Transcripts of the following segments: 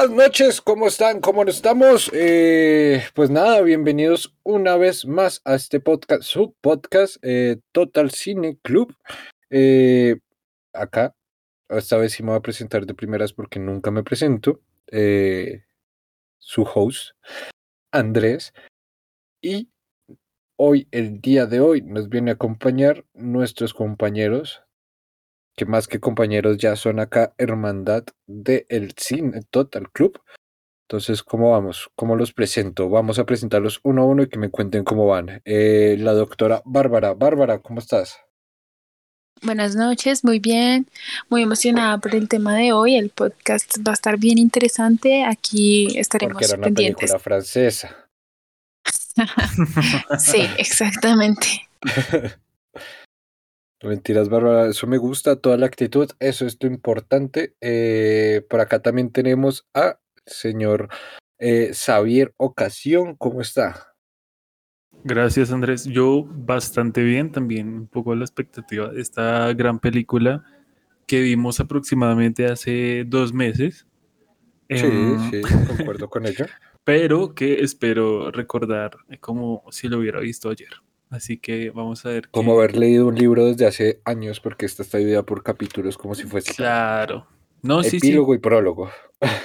buenas noches, ¿cómo están? ¿Cómo estamos? Eh, pues nada, bienvenidos una vez más a este podcast, su podcast, eh, Total Cine Club. Eh, acá, esta vez sí me voy a presentar de primeras porque nunca me presento. su host, Andrés. Y hoy, el día de hoy, nos viene a acompañar nuestros compañeros que más que compañeros ya son acá hermandad del el Cine Total Club. Entonces, ¿cómo vamos? ¿Cómo los presento? Vamos a presentarlos uno a uno y que me cuenten cómo van. Eh, la doctora Bárbara. Bárbara, ¿cómo estás? Buenas noches, muy bien, muy emocionada por el tema de hoy. El podcast va a estar bien interesante. Aquí estaremos Porque era una película francesa. sí, exactamente. Mentiras, Bárbara, eso me gusta, toda la actitud, eso es lo importante. Eh, por acá también tenemos a señor eh, Xavier Ocasión, ¿cómo está? Gracias, Andrés. Yo bastante bien también, un poco a la expectativa de esta gran película que vimos aproximadamente hace dos meses. Sí, em, sí, concuerdo con ello. Pero que espero recordar como si lo hubiera visto ayer. Así que vamos a ver. Como haber leído un libro desde hace años, porque esta está dividida por capítulos, como si fuese. Claro. No, sí, Epílogo y prólogo.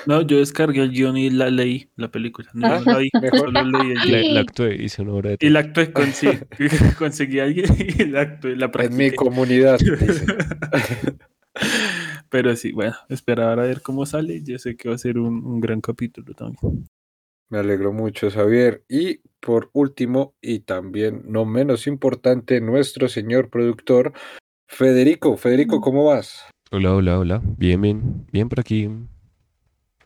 No, yo descargué el guion y la leí, la película. No ah, la solo leí el guion. La, actué, hice una obra de Y la actué, con, sí, conseguí a alguien y la actué, la practiqué. En mi comunidad. Pero sí, bueno, esperar a ver cómo sale. Yo sé que va a ser un, un gran capítulo también. Me alegro mucho, Xavier. Y por último, y también no menos importante, nuestro señor productor, Federico. Federico, ¿cómo vas? Hola, hola, hola. Bien, bien, bien por aquí.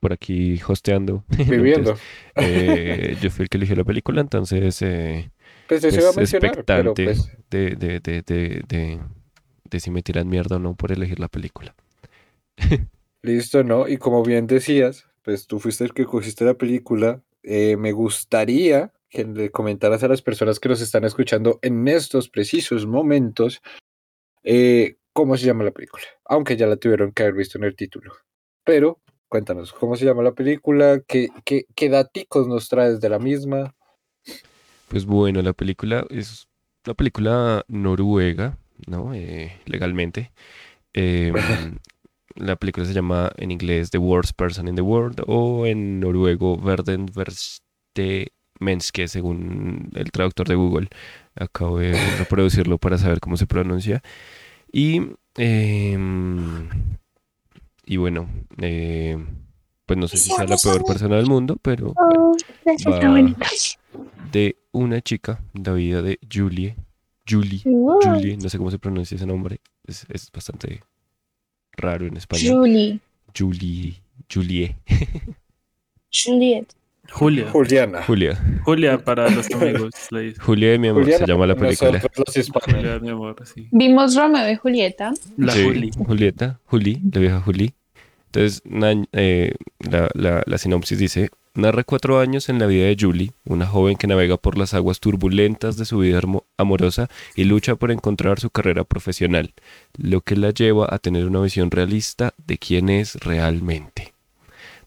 Por aquí hosteando. Viviendo. eh, yo fui el que eligió la película, entonces. Eh, pues, pues iba a mencionar, pero pues... de, de, de, de, de si me tiran mierda o no por elegir la película. Listo, ¿no? Y como bien decías, pues tú fuiste el que cogiste la película, eh, me gustaría que le comentaras a las personas que nos están escuchando en estos precisos momentos eh, cómo se llama la película, aunque ya la tuvieron que haber visto en el título. Pero cuéntanos, ¿cómo se llama la película? ¿Qué, qué, qué daticos nos traes de la misma? Pues bueno, la película es una película noruega, ¿no? Eh, legalmente. Em, la película se llama en inglés The Worst Person in the World o en noruego Verden Verste Menske, según el traductor de Google. Acabo de reproducirlo para saber cómo se pronuncia. Y, em, y bueno, eh, pues no sé si sea la peor persona del mundo, pero oh, de una chica, la vida de Julie. Julie, Julie, no sé cómo se pronuncia ese nombre, es, es bastante raro en español. Julie. Julie. Julie. Juliet. Julia. Juliana. Julia. Julia para los amigos. Julia de mi amor se llama la película. Julia mi amor, sí. Vimos Romeo y Julieta. La sí, Julieta, Juli, la vieja Juli. Entonces, eh, la, la, la sinopsis dice, narra cuatro años en la vida de Julie, una joven que navega por las aguas turbulentas de su vida amorosa y lucha por encontrar su carrera profesional, lo que la lleva a tener una visión realista de quién es realmente.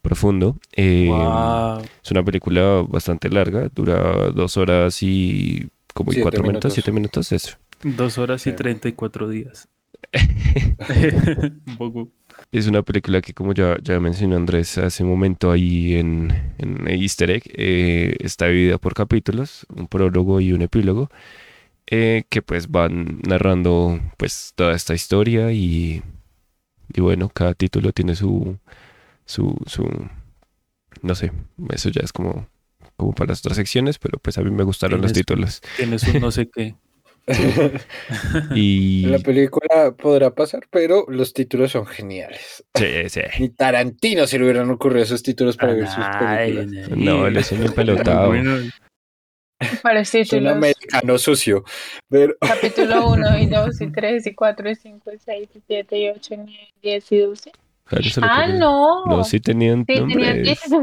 Profundo. Eh, es una película bastante larga, dura dos horas y como cuatro minutos. siete minutos, eso. Dos horas y treinta y cuatro días. Un poco. Es una película que, como ya, ya mencionó Andrés hace un momento ahí en, en Easter Egg, eh, está dividida por capítulos, un prólogo y un epílogo, eh, que pues van narrando pues toda esta historia y, y bueno, cada título tiene su, su, su, no sé, eso ya es como, como para las otras secciones, pero pues a mí me gustaron los títulos. Tienes un no sé qué. y... La película podrá pasar, pero los títulos son geniales. Sí, sí. Ni Tarantino se le hubieran ocurrido esos títulos para ver sus películas. No, él es un pelotado. Para los títulos. un americano sucio. Pero... Capítulo 1 y 2 y 3 y 4 y 5 y 6 y 7 y 8 y 9 y 10 y 12. ah, no. No, sí tenían sí, Tenían Sí,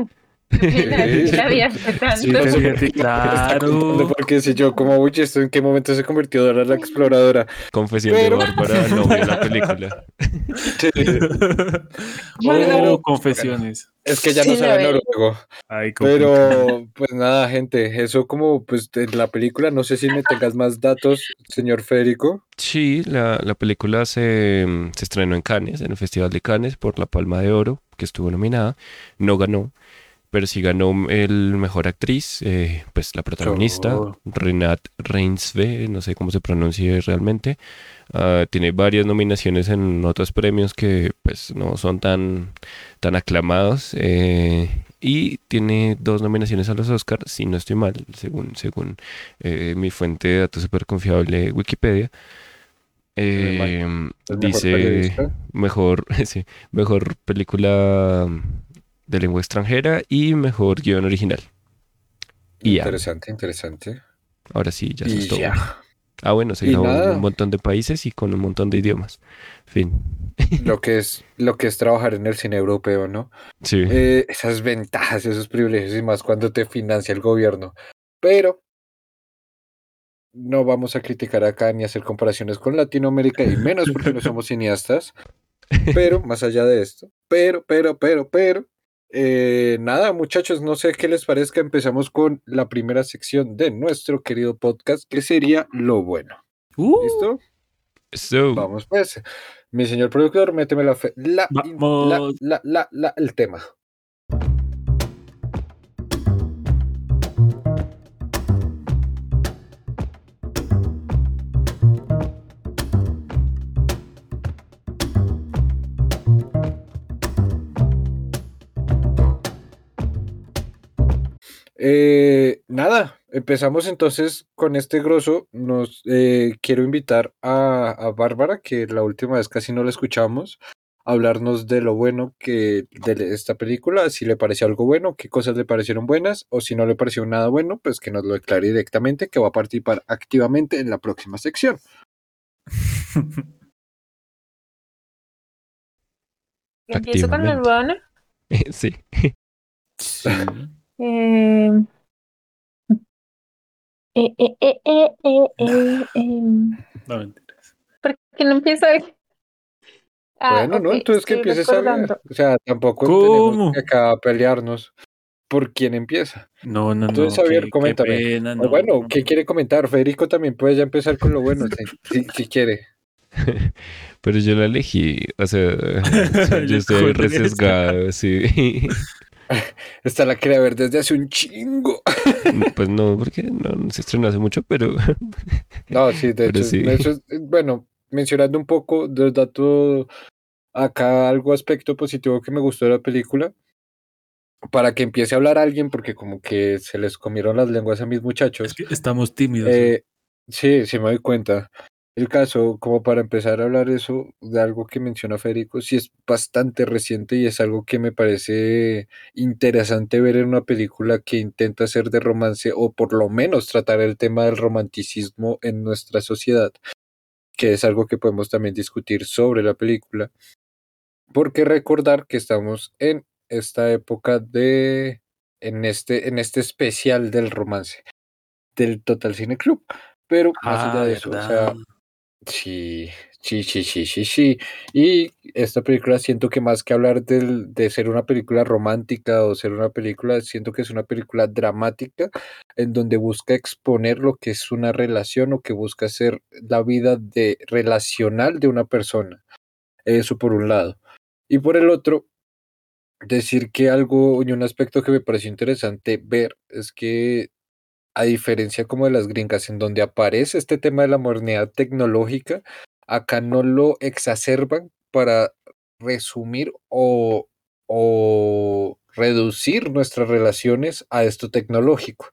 claro. Porque si yo como, uy, ¿esto en qué momento se convirtió Dora la exploradora? Confesión de Bárbara, no la película. Sí. Oh, confesiones. Es que ya no sabe noruego. Pero, pues nada, gente, eso como, pues, de la película, no sé si me tengas más datos, señor Federico. Sí, la, la película se, se estrenó en Cannes, en el Festival de Cannes, por la Palma de Oro, que estuvo nominada. No ganó, pero sí ganó el mejor actriz, eh, pues la protagonista, Renate Reinsve, no sé cómo se pronuncia realmente. Ah, tiene varias nominaciones en otros premios que pues no son tan, tan aclamados. Eh, y tiene dos nominaciones a los Oscars, si no estoy mal, según, según eh, mi fuente de datos súper confiable, Wikipedia. dice mejor, sí, mejor película de lengua extranjera y mejor guion original. interesante, interesante. Ahora sí, ya se todo. Ah, bueno, se grabó en un montón de países y con un montón de idiomas. Fin. Lo que es, lo que es trabajar en el cine europeo, ¿no? Sí. Eh, esas ventajas, esos privilegios y más cuando te financia el gobierno. Pero no vamos a criticar acá ni hacer comparaciones con Latinoamérica y menos porque no somos cineastas. Pero más allá de esto, pero, pero, pero, pero, eh, nada, muchachos, no sé qué les parezca. Empezamos con la primera sección de nuestro querido podcast, que sería lo bueno. Uh. ¿Listo? Vamos, pues. Mi señor productor, méteme la, la, la, la, el tema. Eh, nada, empezamos entonces con este grosso. Nos eh, quiero invitar a, Bárbara, que la última vez casi no la escuchamos, a hablarnos de lo bueno que de esta película, si le pareció algo bueno, qué cosas le parecieron buenas, o si no le pareció nada bueno, pues que nos lo declare directamente, que va a participar activamente en la próxima sección. ¿Empiezo con el bueno? sí. Sí. Eh, eh, eh, eh, eh, eh, em. No mentiras. ¿Por qué no empiezo a ver? Ah, bueno, no, entonces que empieces a ver. O sea, tampoco tenemos que acá pelearnos por quién empieza. No, no, no. Entonces, Javier, coméntame. bueno, ¿qué quiere comentar? Federico también puede ya empezar con lo bueno, si, si, quiere. Pero yo la elegí, o sea, yo estoy resesgado, sí. Esta la quería ver desde hace un chingo. Pues no, porque no, se estrenó hace mucho, pero. No, sí, de hecho. bueno, mencionando un poco del dato, acá algo aspecto positivo que me gustó de la película, para que empiece a hablar alguien, porque como que se les comieron las lenguas a mis muchachos. estamos tímidos. Eh, sí, sí me doy cuenta. El caso, como para empezar a hablar eso de algo que menciona Federico, sí es bastante reciente y es algo que me parece interesante ver en una película que intenta ser de romance o por lo menos tratar el tema del romanticismo en nuestra sociedad, que es algo que podemos también discutir sobre la película. Porque recordar que estamos en esta época de, en este, en este especial del romance, del Total Cine Club. Pero más allá de eso, o sea, Sí, sí, sí, sí, sí, sí. Y esta película siento que más que hablar del, de ser una película romántica o ser una película, siento que es una película dramática en donde busca exponer lo que es una relación o que busca ser la vida de relacional de una persona. Eso por un lado. Y por el otro, decir que algo y un aspecto que me pareció interesante ver es que a diferencia como de las gringas, en donde aparece este tema de la modernidad tecnológica, acá no lo exacerban para resumir o, o reducir nuestras relaciones a esto tecnológico.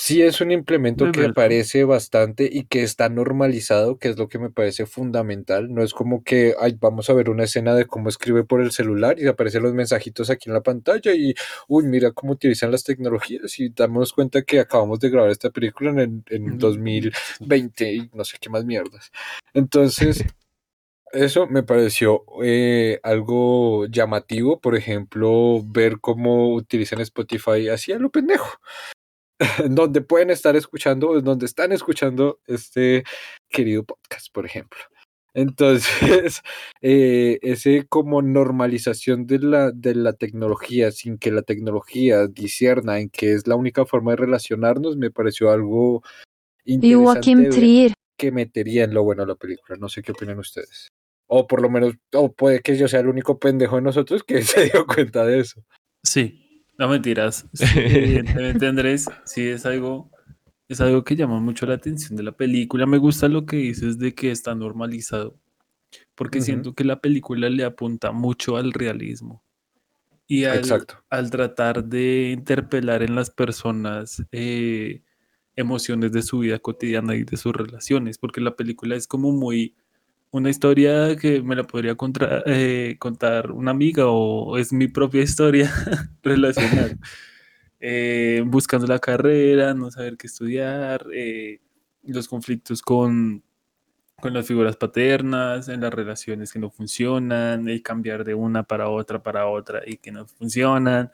Sí es un implemento que aparece bastante y que está normalizado, que es lo que me parece fundamental. No es como que ay, vamos a ver una escena de cómo escribe por el celular y aparecen los mensajitos aquí en la pantalla y, uy, mira cómo utilizan las tecnologías y damos cuenta que acabamos de grabar esta película en, en 2020 y no sé qué más mierdas. Entonces, Eso me pareció eh, algo llamativo, por ejemplo, ver cómo utilizan Spotify así a lo pendejo. donde pueden estar escuchando, donde están escuchando este querido podcast, por ejemplo. Entonces, eh, ese como normalización de la, de la tecnología sin que la tecnología disierna en que es la única forma de relacionarnos, me pareció algo interesante que metería en lo bueno la película. No sé qué opinan ustedes. O por lo menos, o puede que yo sea el único pendejo de nosotros que se dio cuenta de eso. Sí, no mentiras. evidentemente, Andrés, sí es algo, es algo que llama mucho la atención de la película. Me gusta lo que dices de que está normalizado, porque siento que la película le apunta mucho al realismo. Y al, al tratar de interpelar en las personas eh, emociones de su vida cotidiana y de sus relaciones, porque la película es como muy una historia que me la podría eh, contar una amiga o es mi propia historia relacional. Eh, buscando la carrera, no saber qué estudiar, eh, los conflictos con, con las figuras paternas, en las relaciones que no funcionan, el cambiar de una para otra para otra y que no funcionan.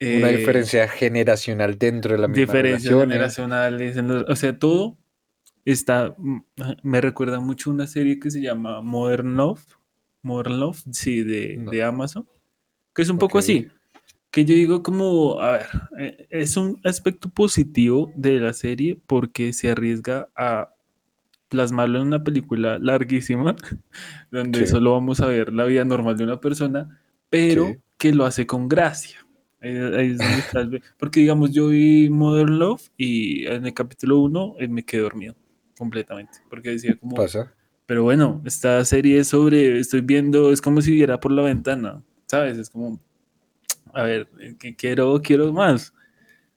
Una diferencia generacional dentro de la misma Diferencias generacionales, o sea, todo Está, mm, me recuerda mucho una serie que se llama Modern Love, Modern Love, sí, de, Amazon, que es un poco así, que yo digo como, a ver, eh, es un aspecto positivo de la serie porque se arriesga a plasmarlo en una película larguísima, donde solo vamos a ver la vida normal de una persona, pero que lo hace con gracia. porque digamos, yo vi Modern Love y en el capítulo 1 eh, me quedé dormido completamente, porque decía como... Pasa. Pero bueno, esta serie es sobre, estoy viendo, es como si viera por la ventana, ¿sabes? Es como, a ver, que quiero, quiero más.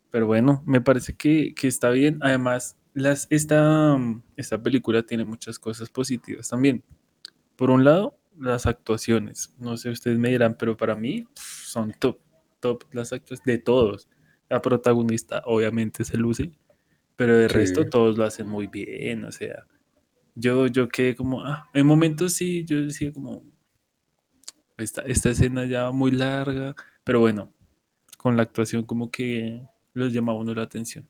Pero bueno, me parece que, que está bien. Además, las, esta, esta película tiene muchas cosas positivas también. Por un lado, las actuaciones. No sé, ustedes me dirán, pero para mí son top, top las actuaciones de todos. La protagonista obviamente se luce pero de resto todos lo hacen muy bien, o sea, yo, yo quedé como, ah, en momentos sí, yo decía como, esta, esta escena ya muy larga, pero bueno, con la actuación como que los llama uno la atención.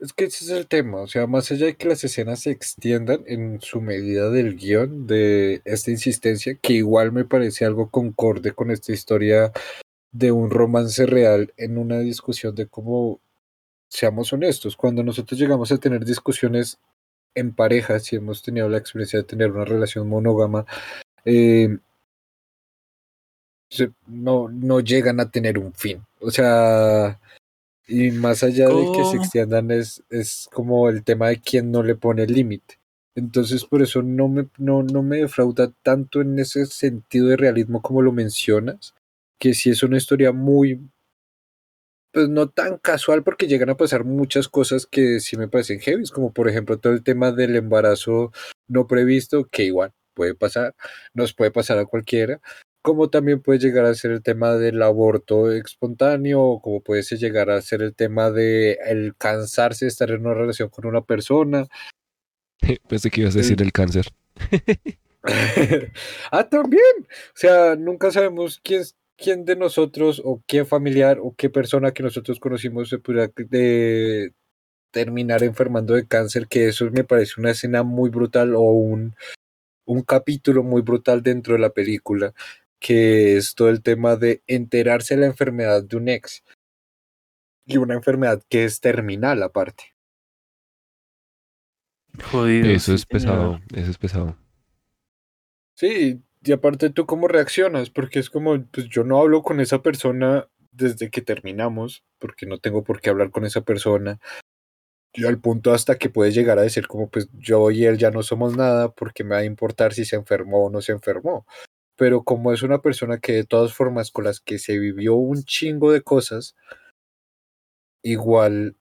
Es que ese es el tema, o sea, más allá de que las escenas se extiendan en su medida del guion, de esta insistencia, que igual me parece algo concorde con esta historia de un romance real en una discusión de cómo seamos honestos, cuando nosotros llegamos a tener discusiones en pareja, si hemos tenido la experiencia de tener una relación monógama, eh, no, no llegan a tener un fin. O sea, y más allá de que se extiendan, es, es como el tema de quién no le pone el límite. Entonces, por eso no me, no, no me defrauda tanto en ese sentido de realismo como lo mencionas, que si es una historia muy, pues no tan casual porque llegan a pasar muchas cosas que sí me parecen heavy, como por ejemplo todo el tema del embarazo no previsto, que igual puede pasar, nos puede pasar a cualquiera, como también puede llegar a ser el tema del aborto espontáneo, como puede llegar a ser el tema de el cansarse de estar en una relación con una persona. Pensé que ibas a decir el cáncer. ah, también. O sea, nunca sabemos quién, quién de nosotros o qué familiar o qué persona que nosotros conocimos se pudiera de terminar enfermando de cáncer, que eso me parece una escena muy brutal o un, un capítulo muy brutal dentro de la película, que es todo el tema de enterarse de la enfermedad de un ex y una enfermedad que es terminal aparte. Jodido. Eso es pesado, eso es pesado. Sí, y aparte tú cómo reaccionas, porque es como, pues yo no hablo con esa persona desde que terminamos, porque no tengo por qué hablar con esa persona. Yo al punto hasta que puede llegar a decir como, pues yo y él ya no somos nada, porque me va a importar si se enfermó o no se enfermó. Pero como es una persona que de todas formas con las que se vivió un chingo de cosas, igual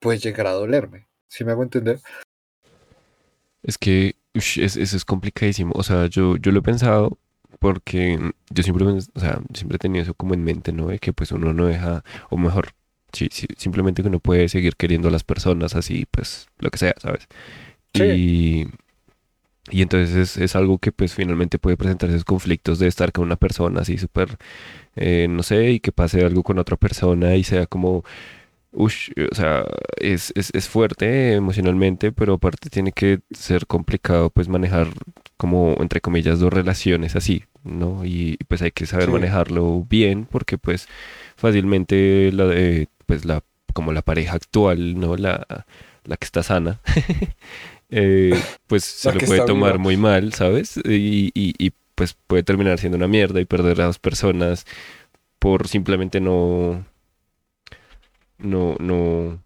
puede llegar a dolerme. ¿Sí me hago entender? Es que eso es, complicadísimo. O sea, yo, yo lo he pensado porque yo siempre, o sea, siempre he tenido eso como en mente, ¿no? De que pues uno no deja, o mejor, sí, simplemente que uno puede seguir queriendo a las personas así, pues lo que sea, ¿sabes? Y, Y entonces es, algo que pues finalmente puede presentar esos conflictos de estar con una persona así súper, eh, no sé, y que pase algo con otra persona y sea como, ush, o sea, es, es, es, fuerte emocionalmente, pero aparte tiene que ser complicado pues manejar como, entre comillas, dos relaciones así, ¿no? Y pues hay que saber manejarlo bien porque pues fácilmente la de, pues la, como la pareja actual, ¿no? La, la que está sana. Eh, pues se lo puede tomar muy mal, ¿sabes? Y, y, pues puede terminar siendo una mierda y perder a dos personas por simplemente no. No, no.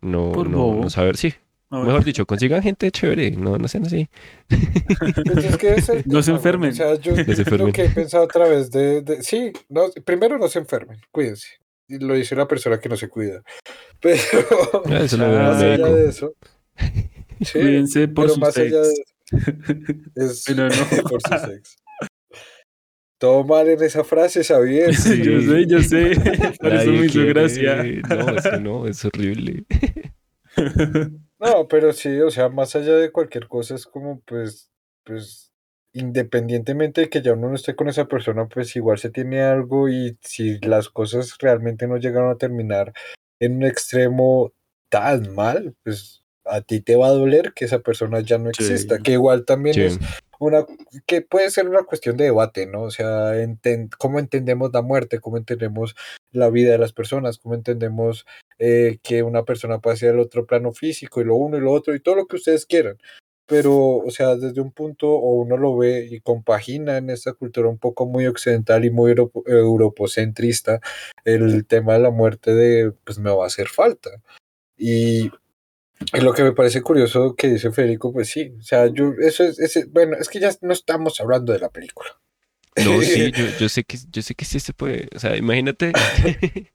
No, no, saber, sí. Mejor dicho, consigan gente chévere, no, no sean así. Pues no se enfermen. O sea, yo lo que he pensado a través de, sí, no, primero no se enfermen, cuídense. Y lo dice una persona que no se cuida. Pero ah, eso lo más allá de eso, Cuídense por su más allá de es pero no. por su sexo. Todo mal en esa frase, sabía. Sí, yo sé, yo sé. Por eso me hizo gracia. No, es que no, es horrible. No, pero sí, o sea, más allá de cualquier cosa, es como, pues, pues, independientemente de que ya uno no esté con esa persona, pues igual se tiene algo y si las cosas realmente no llegaron a terminar en un extremo tan mal, pues a ti te va a doler que esa persona ya no exista, que igual también es una, que puede ser una cuestión de debate, ¿no? O sea, cómo entendemos la muerte, cómo entendemos la vida de las personas, cómo entendemos eh, que una persona puede ser el otro plano físico y lo uno y lo otro y todo lo que ustedes quieran. Pero, o sea, desde un punto o uno lo ve y compagina en esta cultura un poco muy occidental y muy europocentrista el tema de la muerte de, pues me va a hacer falta. Y lo que me parece curioso que dice Federico, pues sí, o sea, yo, eso es, bueno, es que ya no estamos hablando de la película. No, sí, yo, sé que, yo sé que sí se puede, o sea, imagínate.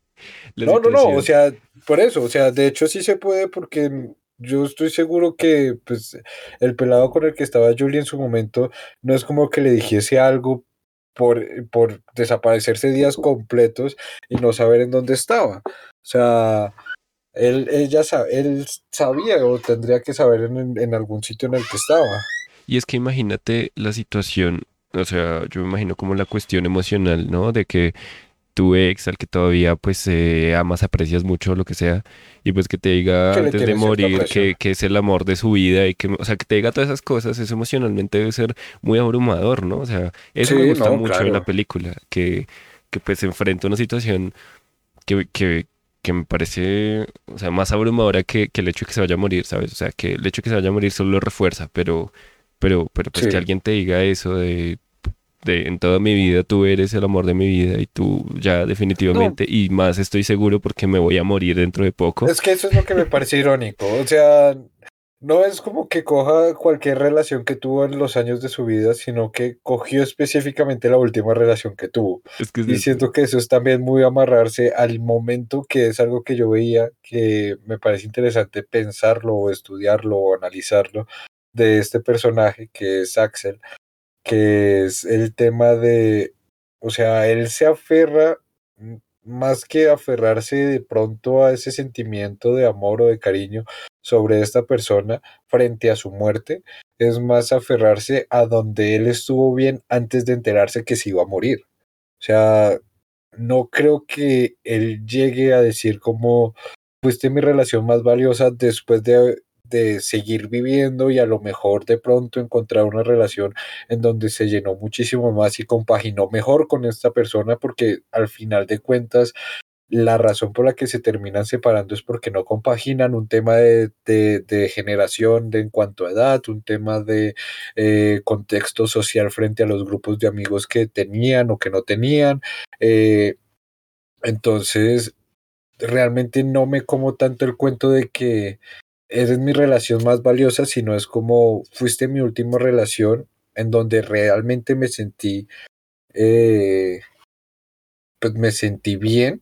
no, no, no, o sea, por eso, o sea, de hecho sí se puede porque yo estoy seguro que, pues, el pelado con el que estaba Julie en su momento, no es como que le dijese algo por, por desaparecerse días completos y no saber en dónde estaba. O sea, él, ya él sabía o tendría que saber en, algún sitio en el que estaba. Y es que imagínate la situación, o sea, yo me imagino como la cuestión emocional, ¿no? De que tu ex, al que todavía pues eh, amas, aprecias mucho, lo que sea, y pues que te diga antes de morir que, que, es el amor de su vida y que, o sea, que te diga todas esas cosas, eso emocionalmente debe ser muy abrumador, ¿no? O sea, eso me gusta mucho en la película, que, que pues enfrenta una situación que, que, que me parece, o sea, más abrumadora que, el hecho de que se vaya a morir, ¿sabes? O sea, que el hecho de que se vaya a morir solo lo refuerza, pero, pero, pero pues que alguien te diga eso de, de, en toda mi vida tú eres el amor de mi vida y tú ya definitivamente, y más estoy seguro porque me voy a morir dentro de poco. Es que eso es lo que me parece irónico, o sea, no es como que coja cualquier relación que tuvo en los años de su vida, sino que cogió específicamente la última relación que tuvo. y siento que eso es también muy amarrarse al momento, que es algo que yo veía, que me parece interesante pensarlo o estudiarlo o analizarlo de este personaje que es Axel, que es el tema de, o sea, él se aferra más que aferrarse de pronto a ese sentimiento de amor o de cariño sobre esta persona frente a su muerte, es más aferrarse a donde él estuvo bien antes de enterarse que se iba a morir. O sea, no creo que él llegue a decir como fuiste mi relación más valiosa después de de seguir viviendo y a lo mejor de pronto encontrar una relación en donde se llenó muchísimo más y compaginó mejor con esta persona porque al final de cuentas la razón por la que se terminan separando es porque no compaginan un tema de, de, generación de en cuanto a edad, un tema de eh, contexto social frente a los grupos de amigos que tenían o que no tenían. Eh, entonces, realmente no me como tanto el cuento de que eres mi relación más valiosa, sino es como fuiste mi última relación en donde realmente me sentí, eh, pues me sentí bien,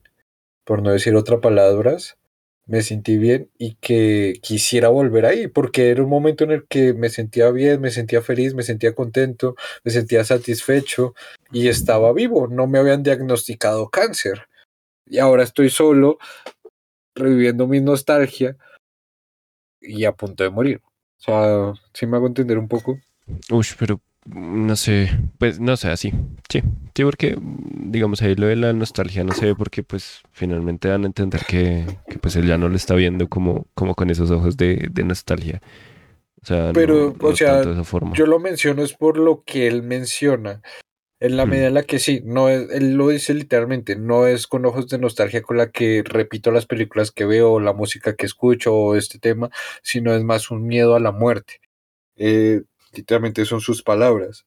por no decir otras palabras, me sentí bien y que quisiera volver ahí, porque era un momento en el que me sentía bien, me sentía feliz, me sentía contento, me sentía satisfecho y estaba vivo, no me habían diagnosticado cáncer. Y ahora estoy solo, reviviendo mi nostalgia y a punto de morir. O sea, si me hago entender un poco. Uy, pero no sé, pues no sé, así. Sí, sí, porque digamos ahí lo de la nostalgia no sé, porque pues finalmente dan a entender que, pues él ya no lo está viendo como, como con esos ojos de, nostalgia. O sea, pero, o sea, yo lo menciono es por lo que él menciona. En la medida en la que sí, no es, él lo dice literalmente, no es con ojos de nostalgia con la que repito las películas que veo, la música que escucho o este tema, sino es más un miedo a la muerte. Eh, literalmente son sus palabras.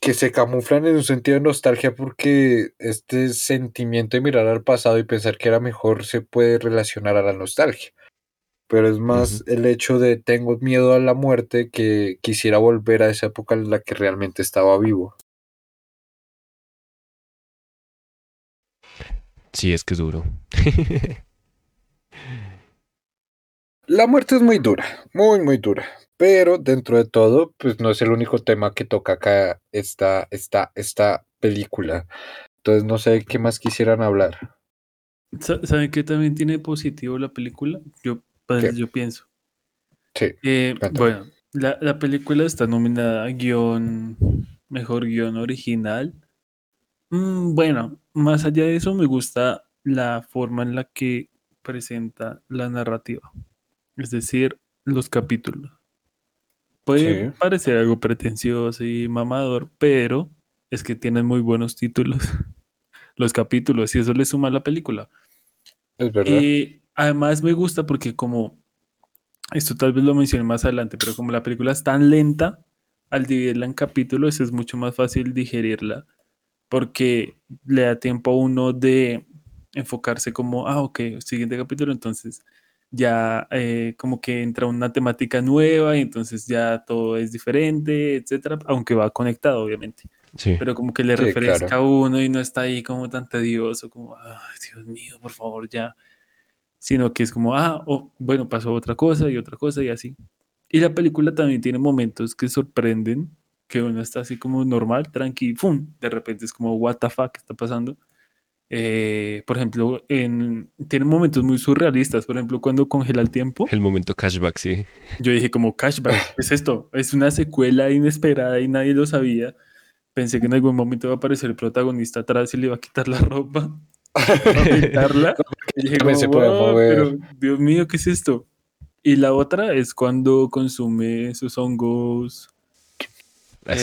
Que se camuflan en un sentido de nostalgia porque este sentimiento de mirar al pasado y pensar que era mejor se puede relacionar a la nostalgia pero es más el hecho de tengo miedo a la muerte que quisiera volver a esa época en la que realmente estaba vivo. Sí, es que es duro. la muerte es muy dura, muy, muy dura. Pero dentro de todo, pues no es el único tema que toca acá esta, esta, esta película. Entonces no sé qué más quisieran hablar. ¿Saben qué también tiene positivo la película? Yo pues yo pienso. Sí. Eh, bueno, la, la, película está nominada a guion, mejor guion original. Mm, bueno, más allá de eso, me gusta la forma en la que presenta la narrativa. Es decir, los capítulos. Puede parecer algo pretencioso y mamador, pero es que tienen muy buenos títulos los capítulos y eso le suma a la película. Es verdad. Y Además me gusta porque como, esto tal vez lo mencioné más adelante, pero como la película es tan lenta, al dividirla en capítulos es mucho más fácil digerirla porque le da tiempo a uno de enfocarse como, ah, ok, siguiente capítulo, entonces ya eh, como que entra una temática nueva y entonces ya todo es diferente, etcétera, aunque va conectado, obviamente. Sí. Pero como que le refresca a uno y no está ahí como tan tedioso, como, ay, Dios mío, por favor, ya sino que es como, ah, oh, bueno, pasó otra cosa y otra cosa y así. Y la película también tiene momentos que sorprenden, que uno está así como normal, tranqui, ¡fum! De repente es como, what the fuck, ¿qué está pasando? Eh, por ejemplo, en, tiene momentos muy surrealistas, por ejemplo, cuando congela el tiempo. El momento cashback, sí. Yo dije como, cashback, ¿qué es esto? Es una secuela inesperada y nadie lo sabía. Pensé que en algún momento iba a aparecer el protagonista atrás y le iba a quitar la ropa. y pero Dios mío, ¿qué es esto? Y la otra es cuando consume sus hongos. Eh,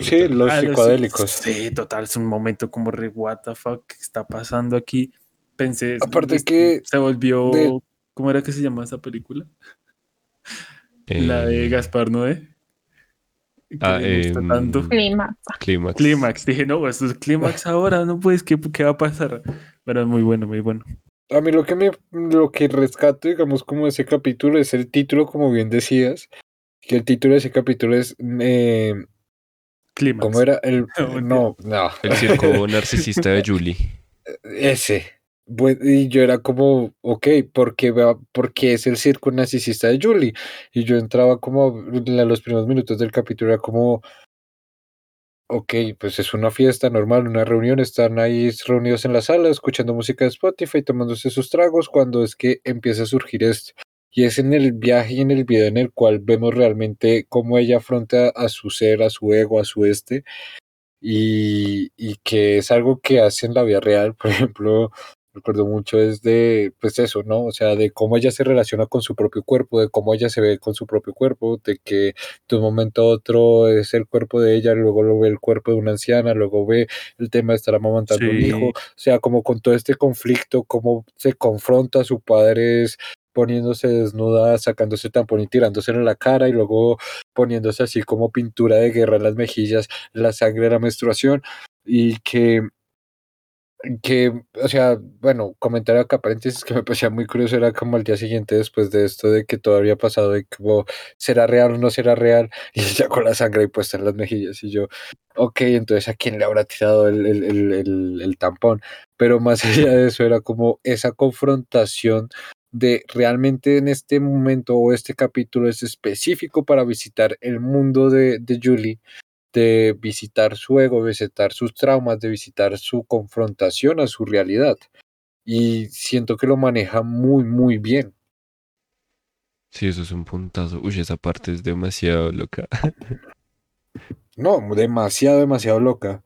sí, los ah, psicodélicos. sí, total, es un momento como re, what the fuck, ¿qué está pasando aquí? Pensé. Aparte que. Se volvió. ¿Cómo era que se llamaba esa película? La de eh, Gaspar Noé. Ah, eh, tanto. Clímax. Clímax. Clímax. Dije, no, esto es clímax ahora, no puedes, ¿qué, ¿qué va a pasar? Pero es muy bueno, muy bueno. A mí lo que me lo que rescato, digamos, como ese capítulo es el título, como bien decías, que el título de ese capítulo es eh, Clímax. ¿Cómo era? El, no, no. El circo narcisista de Julie. Ese. Y yo era como, ok, ¿por qué, porque es el circo narcisista de Julie? Y yo entraba como en los primeros minutos del capítulo, era como, ok, pues es una fiesta normal, una reunión, están ahí reunidos en la sala, escuchando música de Spotify, tomándose sus tragos, cuando es que empieza a surgir esto. Y es en el viaje y en el video en el cual vemos realmente cómo ella afronta a su ser, a su ego, a su este, y, y que es algo que hace en la vida real. Por ejemplo, recuerdo mucho es de, pues eso, ¿no? O sea, de cómo ella se relaciona con su propio cuerpo, de cómo ella se ve con su propio cuerpo, de que de un momento a otro es el cuerpo de ella, luego lo ve el cuerpo de una anciana, luego ve el tema de estar amamantando un hijo, o sea, como con todo este conflicto, cómo se confronta a su padre poniéndose desnuda, sacándose tampón y tirándoselo en la cara y luego poniéndose así como pintura de guerra en las mejillas, la sangre de la menstruación y que que, o sea, bueno, comentario acá, paréntesis, que me parecía muy curioso, era como al día siguiente después de esto, de que todo había pasado, y como, ¿será real o no será real? Y ya con la sangre puesta en las mejillas, y yo, ok, entonces a quién le habrá tirado el, el, el, el tampón, pero más allá de eso era como esa confrontación de realmente en este momento o este capítulo es específico para visitar el mundo de, de Julie de visitar su ego, de visitar sus traumas, de visitar su confrontación a su realidad. Y siento que lo maneja muy, muy bien. Sí, eso es un puntazo. Uy, esa parte es demasiado loca. No, demasiado, demasiado loca.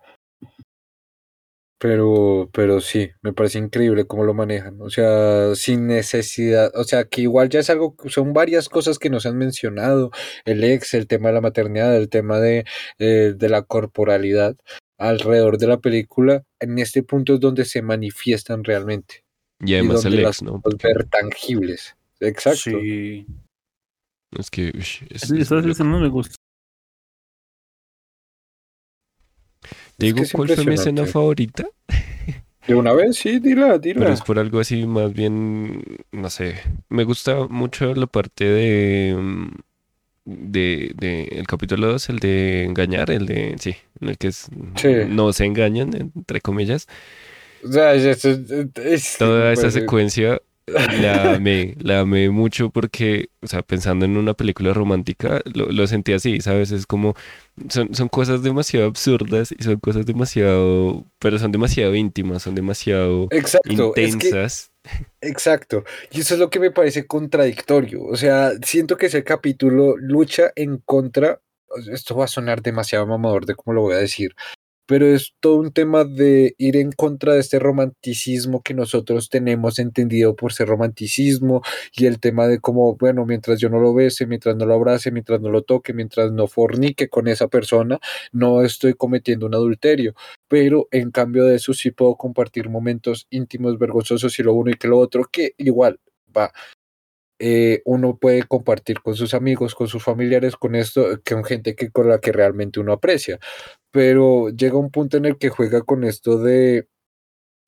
Pero, pero sí, me parece increíble cómo lo manejan. O sea, sin necesidad. O sea, que igual ya es algo, son varias cosas que nos han mencionado. El ex, el tema de la maternidad, el tema de, eh, de la corporalidad alrededor de la película. En este punto es donde se manifiestan realmente. Y además el ex, ¿no? Ver tangibles. Exacto. Sí. Es que. Uy, no me gusta. Digo cuál fue mi escena favorita. De una vez, sí, dila, dila. Pero es por algo así, más bien, no sé. Me gusta mucho la parte de. Mm, de, de el capítulo 2, el de engañar, el de. Sí, en el que es, no se engañan, entre comillas. O sea, es, Toda esa secuencia la amé, la amé mucho porque, o sea, pensando en una película romántica, lo, sentí así, ¿sabes? Es como, son, son cosas demasiado absurdas y son cosas demasiado, pero son demasiado íntimas, son demasiado intensas. exacto, y eso es lo que me parece contradictorio, o sea, siento que ese capítulo lucha en contra, esto va a sonar demasiado mamador de cómo lo voy a decir, pero es todo un tema de ir en contra de este romanticismo que nosotros tenemos entendido por ser romanticismo y el tema de cómo, bueno, mientras yo no lo bese, mientras no lo abrace, mientras no lo toque, mientras no fornique con esa persona, no estoy cometiendo un adulterio, pero en cambio de eso sí puedo compartir momentos íntimos, vergonzosos y lo uno y que lo otro, que igual va, eh, uno puede compartir con sus amigos, con sus familiares, con esto, con gente que, con la que realmente uno aprecia. Pero llega un punto en el que juega con esto de,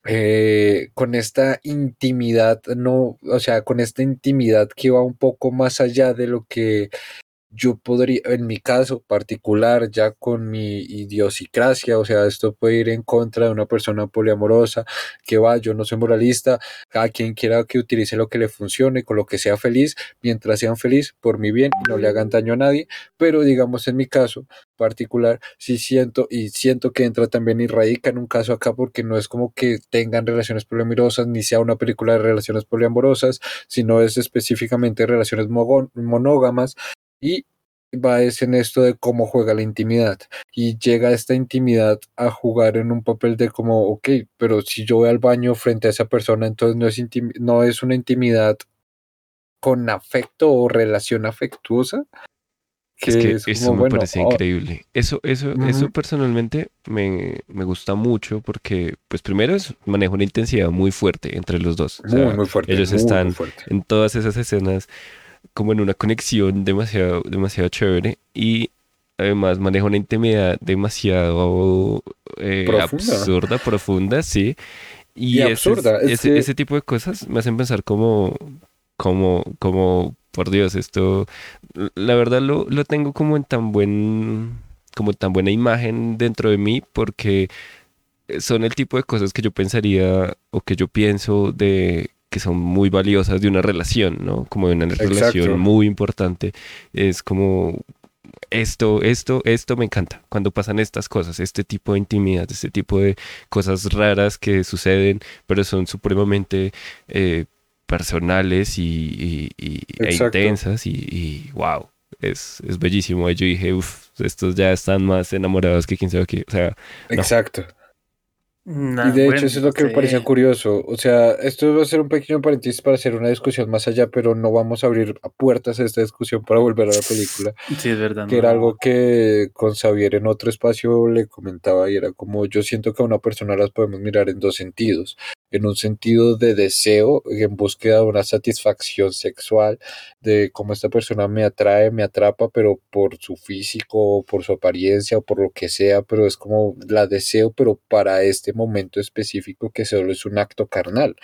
eh, con esta intimidad, no, o sea, con esta intimidad que va un poco más allá de lo que yo podría, en mi caso particular, ya con mi idiosincrasia, o sea, esto puede ir en contra de una persona poliamorosa, que va, yo no soy moralista, cada quien quiera que utilice lo que le funcione, con lo que sea feliz, mientras sean feliz, por mi bien, y no le hagan daño a nadie, pero digamos en mi caso particular, sí siento, y siento que entra también y radica en un caso acá, porque no es como que tengan relaciones poliamorosas, ni sea una película de relaciones poliamorosas, sino es específicamente relaciones monógamas, y va es en esto de cómo juega la intimidad y llega esta intimidad a jugar en un papel de como, ok, pero si yo voy al baño frente a esa persona, entonces no es, no es una intimidad con afecto o relación afectuosa. es que eso me parece oh increíble. Eso, eso, eso personalmente me, me, gusta mucho porque, pues primero es, maneja una intensidad muy fuerte entre los dos. muy, muy fuerte. Ellos están en todas esas escenas como en una conexión demasiado, demasiado chévere y además maneja una intimidad demasiado eh, absurda, profunda, sí. Y, absurda. Ese, tipo de cosas me hacen pensar como, como, como, por Dios, esto, la verdad lo, lo tengo como en tan buen, como tan buena imagen dentro de mí porque son el tipo de cosas que yo pensaría o que yo pienso de que son muy valiosas de una relación, ¿no? Como de una relación muy importante. Es como esto, esto, esto me encanta cuando pasan estas cosas, este tipo de intimidad, este tipo de cosas raras que suceden, pero son supremamente eh, personales y, e intensas y, wow, es, es bellísimo. Yo dije, uff, estos ya están más enamorados que quien sabe qué. O sea, exacto y de hecho, eso es lo que me parecía curioso. O sea, esto va a ser un pequeño paréntesis para hacer una discusión más allá, pero no vamos a abrir puertas a esta discusión para volver a la película. Sí, es verdad. Que era algo que con Xavier en otro espacio le comentaba y era como yo siento que a una persona las podemos mirar en dos sentidos en un sentido de deseo, en búsqueda de una satisfacción sexual, de cómo esta persona me atrae, me atrapa, pero por su físico, por su apariencia, o por lo que sea, pero es como la deseo, pero para este momento específico que solo es un acto carnal.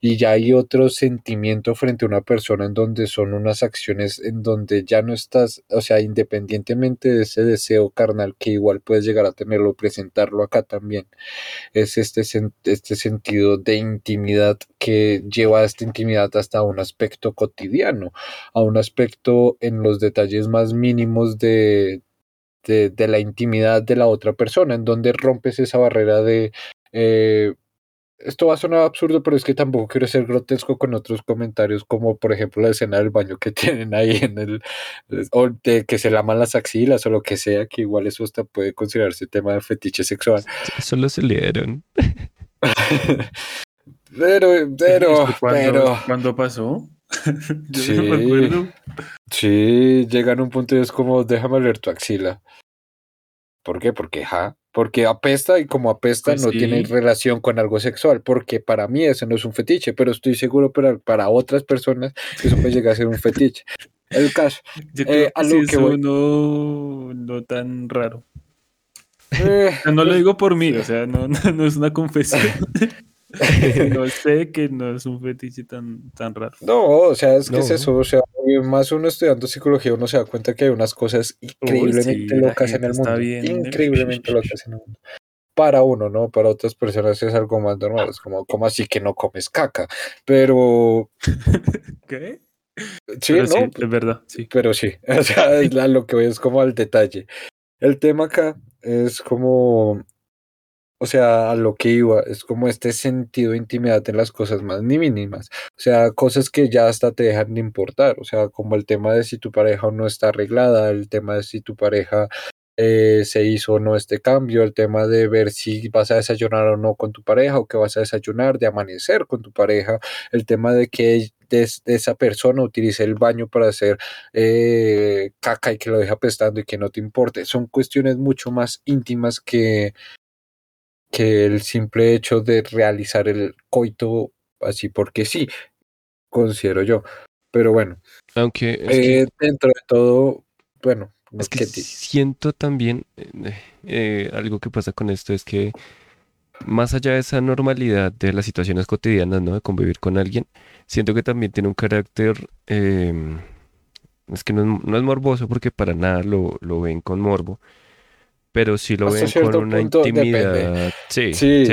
Y ya hay otro sentimiento frente a una persona en donde son unas acciones en donde ya no estás, o sea, independientemente de ese deseo carnal que igual puedes llegar a tenerlo, presentarlo acá también, es este, este sentido de intimidad que lleva esta intimidad hasta un aspecto cotidiano, a un aspecto en los detalles más mínimos de, de, la intimidad de la otra persona, en donde rompes esa barrera de... Eh, esto va a sonar absurdo, pero es que tampoco quiero ser grotesco con otros comentarios, como por ejemplo la escena del baño que tienen ahí en el, o de que se laman las axilas o lo que sea, que igual eso hasta puede considerarse tema de fetiche sexual. Solo se dieron. pero, pero, pero. ¿Cuándo pasó? sí, Sí, llegan a un punto y es como, déjame leer tu axila. ¿Por qué? Porque, ja, porque apesta y como apesta pues no tiene relación con algo sexual, porque para mí eso no es un fetiche, pero estoy seguro para, para otras personas eso puede llegar a ser un fetiche. El caso. Eh, que no, no tan raro. Eh, no lo digo por mí, o sea, no, no, es una confesión. no sé que no es un fetiche tan, tan raro. No, o sea, es que es eso, o sea, más uno estudiando psicología uno se da cuenta que hay unas cosas increíblemente locas en el mundo. Increíblemente locas en el mundo. Para uno, ¿no? Para otras personas es algo más normal. Es como, ¿cómo así que no comes caca? Pero. ¿Qué? Sí, no. es verdad, sí. Pero sí. O sea, lo que voy es como al detalle. El tema acá es como o sea, a lo que iba, es como este sentido de intimidad en las cosas más mínimas, o sea, cosas que ya hasta te dejan de importar, o sea, como el tema de si tu pareja no está arreglada, el tema de si tu pareja eh, se hizo o no este cambio, el tema de ver si vas a desayunar o no con tu pareja o que vas a desayunar, de amanecer con tu pareja, el tema de que esa persona utilice el baño para hacer eh, caca y que lo deja pestando y que no te importe. Son cuestiones mucho más íntimas que, que el simple hecho de realizar el coito así porque sí, considero yo. Pero bueno, aunque eh, dentro de todo, bueno, es que, siento también eh, eh, algo que pasa con esto es que más allá de esa normalidad de las situaciones cotidianas, ¿no? De convivir con alguien, siento que también tiene un carácter, em, es que no es, morboso porque para nada lo, lo ven con morbo, pero si lo ven con una intimidad. Sí, sí,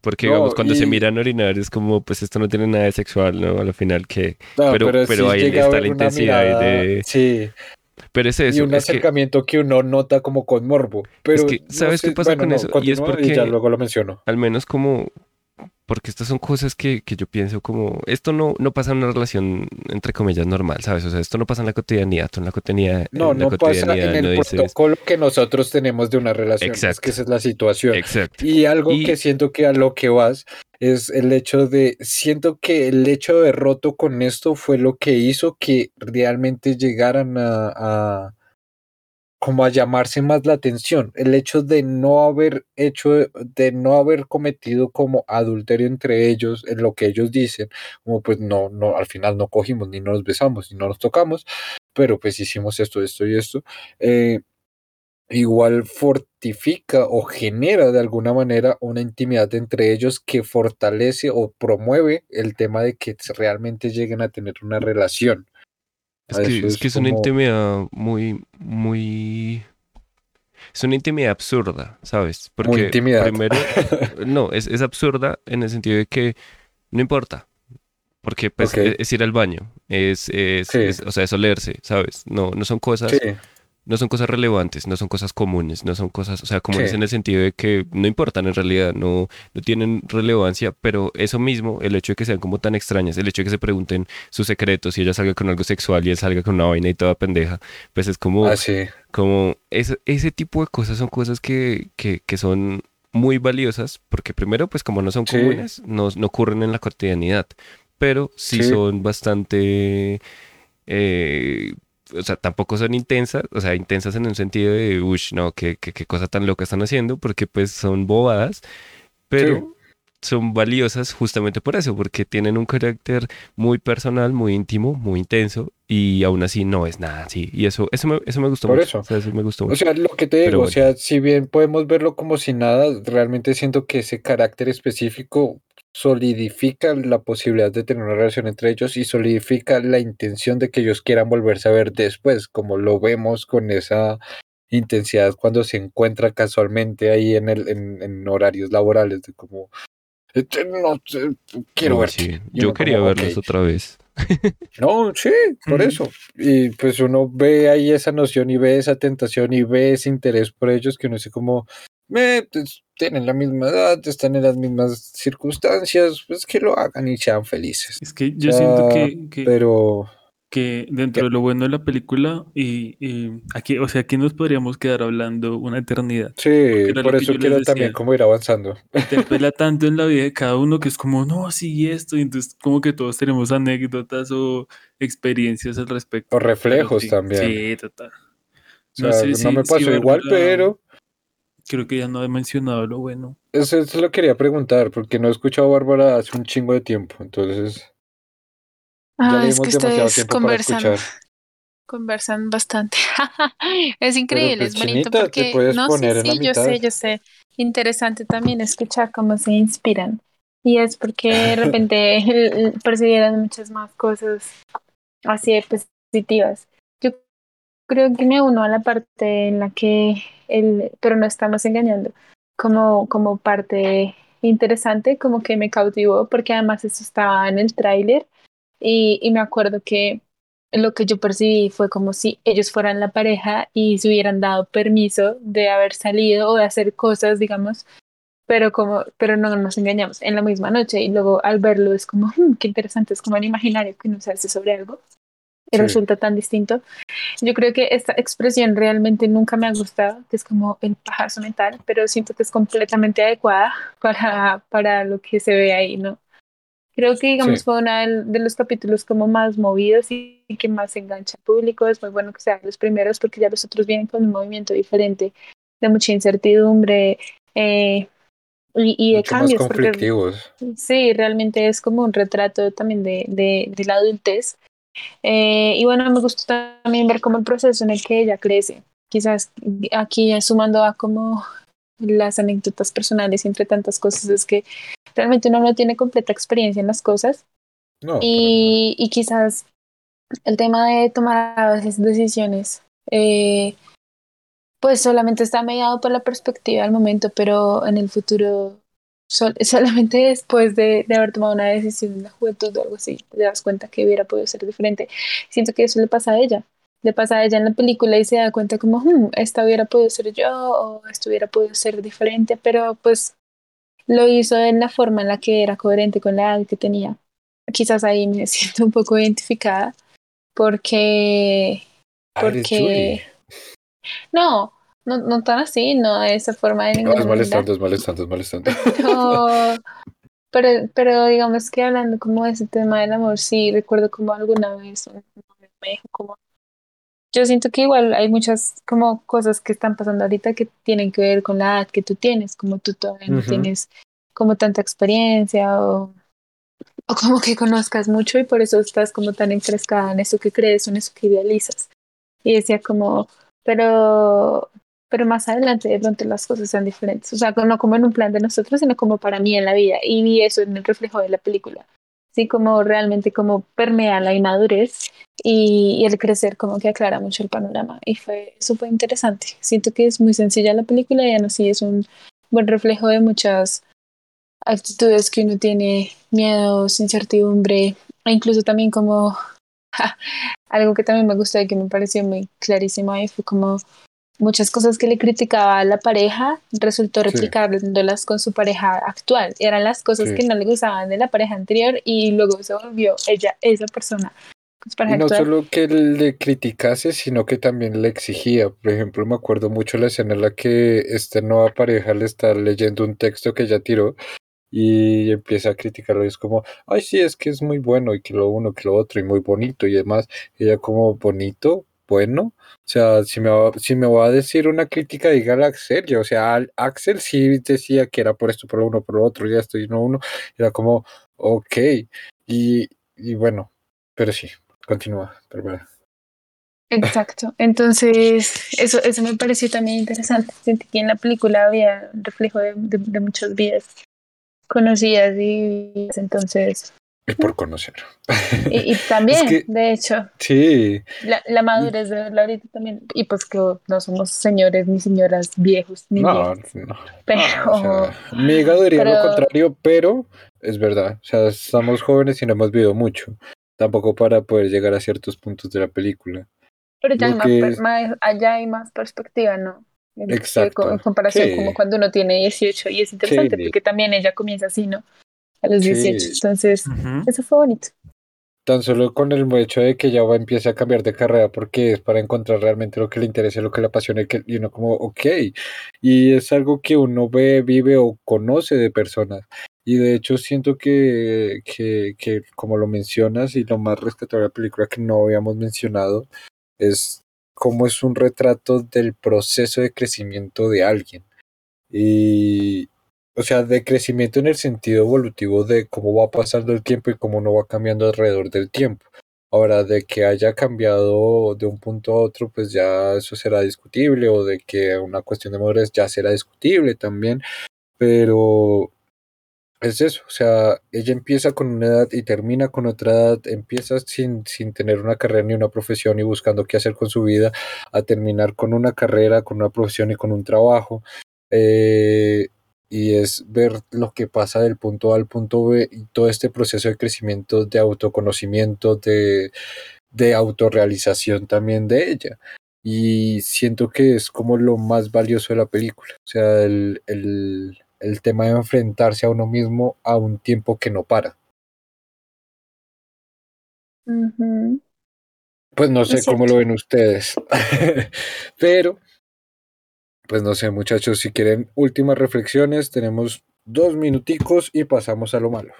Porque digamos, cuando se miran orinar es como, pues esto no tiene nada de sexual, ¿no? Al final que... pero, pero, ahí está la intensidad de... Sí. Pero es eso. Y un acercamiento que... uno nota como con morbo. Pero ¿sabes qué pasa con eso? Y es porque... ya luego lo menciono. Al menos como porque estas son cosas que, que, yo pienso como, esto no, no pasa en una relación, entre comillas, normal, ¿sabes? O sea, esto no pasa en la cotidianidad, en la cotidianidad. No, no pasa en el protocolo que nosotros tenemos de una relación. Exacto. Es que esa es la situación. Exacto. Y algo que siento que a lo que vas es el hecho de, siento que el hecho de roto con esto fue lo que hizo que realmente llegaran a como a llamarse más la atención. El hecho de no haber hecho, de no haber cometido como adulterio entre ellos, en lo que ellos dicen, como pues no, no, al final no cogimos, ni nos besamos, ni no nos tocamos, pero pues hicimos esto, esto y esto. Eh, igual fortifica o genera de alguna manera una intimidad entre ellos que fortalece o promueve el tema de que realmente lleguen a tener una relación. Es que, es, una intimidad muy, muy... Es una intimidad absurda, ¿sabes? Porque primero, no, es, es, absurda en el sentido de que no importa. Porque pues, es, ir al baño, es, es, o sea, es olerse, ¿sabes? No, no son cosas no son cosas relevantes, no son cosas comunes, no son cosas, o sea, comunes en el sentido de que no importan en realidad, no, no tienen relevancia, pero eso mismo, el hecho de que sean como tan extrañas, el hecho de que se pregunten sus secretos y ella salga con algo sexual y él salga con una vaina y toda pendeja, pues es como, ah, como ese, ese tipo de cosas son cosas que, que, que son muy valiosas, porque primero, pues como no son comunes, no, no ocurren en la cotidianidad, pero sí, son bastante... Eh, o sea, tampoco son intensas, o sea, intensas en un sentido de, uy, no, qué, qué, qué, cosa tan loca están haciendo, porque pues son bobadas, pero son valiosas justamente por eso, porque tienen un carácter muy personal, muy íntimo, muy intenso, y aún así no es nada así. Y eso, eso, me, eso me gustó por mucho. Eso. O sea, eso me gustó mucho. O sea, lo que te digo, o sea, si bien podemos verlo como si nada, realmente siento que ese carácter específico solidifica la posibilidad de tener una relación entre ellos y solidifica la intención de que ellos quieran volverse a ver después, como lo vemos con esa intensidad cuando se encuentra casualmente ahí en, el, en, horarios laborales, de como, este, no, quiero ver. Yo quería verlos otra vez. No, sí, por eso. Y pues uno ve ahí esa noción y ve esa tentación y ve ese interés por ellos que uno dice como, pues, tienen la misma edad, están en las mismas circunstancias, pues que lo hagan y sean felices. Es que yo siento que, Pero que dentro de lo bueno de la película y, aquí, o sea, aquí nos podríamos quedar hablando una eternidad. Sí, por eso quiero también como ir avanzando. Interpela tanto en la vida de cada uno que es como, no, sí, esto, y entonces como que todos tenemos anécdotas o experiencias al respecto. O reflejos también. Sí, total. No, no me pasó igual, pero... Creo que ya no he mencionado lo bueno. Eso, eso lo quería preguntar, porque no he escuchado a Bárbara hace un chingo de tiempo, entonces... Ah, es que ustedes conversan, conversan bastante. es increíble, pues, es bonito porque no, sí, sí, yo sé, yo sé. Interesante también escuchar cómo se inspiran. Y es porque de repente percibieron muchas más cosas así positivas. Creo que me uno a la parte en la que el, pero no estamos engañando, como, como parte interesante, como que me cautivó, porque además eso estaba en el tráiler y, y me acuerdo que lo que yo percibí fue como si ellos fueran la pareja y se hubieran dado permiso de haber salido o de hacer cosas, digamos, pero como, pero no nos engañamos en la misma noche y luego al verlo es como, hmm, qué interesante, es como un imaginario que uno se hace sobre algo y resulta tan distinto. Yo creo que esta expresión realmente nunca me ha gustado, que es como el pajazo mental, pero siento que es completamente adecuada para, para lo que se ve ahí, ¿no? Creo que, digamos, fue uno de los capítulos como más movidos y que más engancha al público. Es muy bueno que sean los primeros porque ya los otros vienen con un movimiento diferente, de mucha incertidumbre eh, y, y, de cambios. Más conflictivos. sí, realmente es como un retrato también de, de, de la adultez. Eh, y bueno, me gustó también ver como el proceso en el que ella crece. Quizás aquí sumando a como las anécdotas personales entre tantas cosas es que realmente uno no tiene completa experiencia en las cosas. y, y, quizás el tema de tomar a veces decisiones, eh, pues solamente está mediado por la perspectiva del momento, pero en el futuro, solamente después de, de, haber tomado una decisión en la juventud o algo así, te das cuenta que hubiera podido ser diferente. Siento que eso le pasa a ella le pasa a ella en la película y se da cuenta como, hmm, esta hubiera podido ser yo o esto hubiera podido ser diferente, pero pues lo hizo en la forma en la que era coherente con la edad que tenía. Quizás ahí me siento un poco identificada porque... Ah, porque... No, no, no tan así, no de esa forma de ninguna No, es molestando, es molestando, es pero, pero digamos que hablando como de ese tema del amor, sí, recuerdo como alguna vez me dijo como yo siento que igual hay muchas como cosas que están pasando ahorita que tienen que ver con la edad que tú tienes, como tú todavía no tienes como tanta experiencia o, o como que conozcas mucho y por eso estás como tan enfrescada en eso que crees o en eso que idealizas. Y decía como, pero, pero más adelante de pronto las cosas sean diferentes. O sea, no como en un plan de nosotros, sino como para mí en la vida. Y vi eso en el reflejo de la película. Sí, como realmente como permea la inmadurez y, el crecer como que aclara mucho el panorama y fue súper interesante. Siento que es muy sencilla la película y aún así es un buen reflejo de muchas actitudes que uno tiene, miedos, incertidumbre e incluso también como algo que también me gustó y que me pareció muy clarísimo ahí fue como muchas cosas que le criticaba a la pareja, resultó replicándolas con su pareja actual. Eran las cosas que no le gustaban de la pareja anterior y luego se volvió ella esa persona y no solo que le criticase, sino que también le exigía. Por ejemplo, me acuerdo mucho la escena en la que esta nueva pareja le está leyendo un texto que ella tiró y empieza a criticarlo y es como, ay, sí, es que es muy bueno y que lo uno, que lo otro y muy bonito y demás. ella como, bonito, bueno. O sea, si me, si me va a decir una crítica, dígale a Axel. o sea, Axel sí decía que era por esto, por uno, por otro, ya estoy no uno. Era como, ok. Y, y bueno, pero sí, Continúa, pero Exacto. Entonces, eso, eso me pareció también interesante. Sentí que en la película había un reflejo de, de, muchas vidas conocidas y entonces. Y por conocer. Y, también, de hecho. Sí. La, la madurez de verla ahorita también. Y pues que no somos señores ni señoras viejos ni No, no. Pero. mi hígado diría lo contrario, pero es verdad. O sea, estamos jóvenes y no hemos vivido mucho tampoco para poder llegar a ciertos puntos de la película. Pero ya hay más, allá hay más perspectiva, ¿no? Exacto. En comparación como cuando uno tiene 18 y es interesante porque también ella comienza así, ¿no? A los 18. Entonces, eso fue bonito. Tan solo con el hecho de que ya va empiece a cambiar de carrera porque es para encontrar realmente lo que le interesa, lo que le apasiona y uno como, ok, y es algo que uno ve, vive o conoce de personas. Y de hecho siento que, que, que como lo mencionas y lo más rescatable de la película que no habíamos mencionado es cómo es un retrato del proceso de crecimiento de alguien. Y, o sea, de crecimiento en el sentido evolutivo de cómo va pasando el tiempo y cómo no va cambiando alrededor del tiempo. Ahora, de que haya cambiado de un punto a otro, pues ya eso será discutible, o de que una cuestión de madurez ya será discutible también, pero es eso, o sea, ella empieza con una edad y termina con otra edad, empieza sin, sin tener una carrera ni una profesión y buscando qué hacer con su vida, a terminar con una carrera, con una profesión y con un trabajo. Eh, y es ver lo que pasa del punto A al punto B y todo este proceso de crecimiento, de autoconocimiento, de, de autorrealización también de ella. Y siento que es como lo más valioso de la película. O sea, el, el, el tema de enfrentarse a uno mismo a un tiempo que no para. Pues no sé cómo lo ven ustedes, pero pues no sé muchachos, si quieren últimas reflexiones, tenemos dos minuticos y pasamos a lo malo.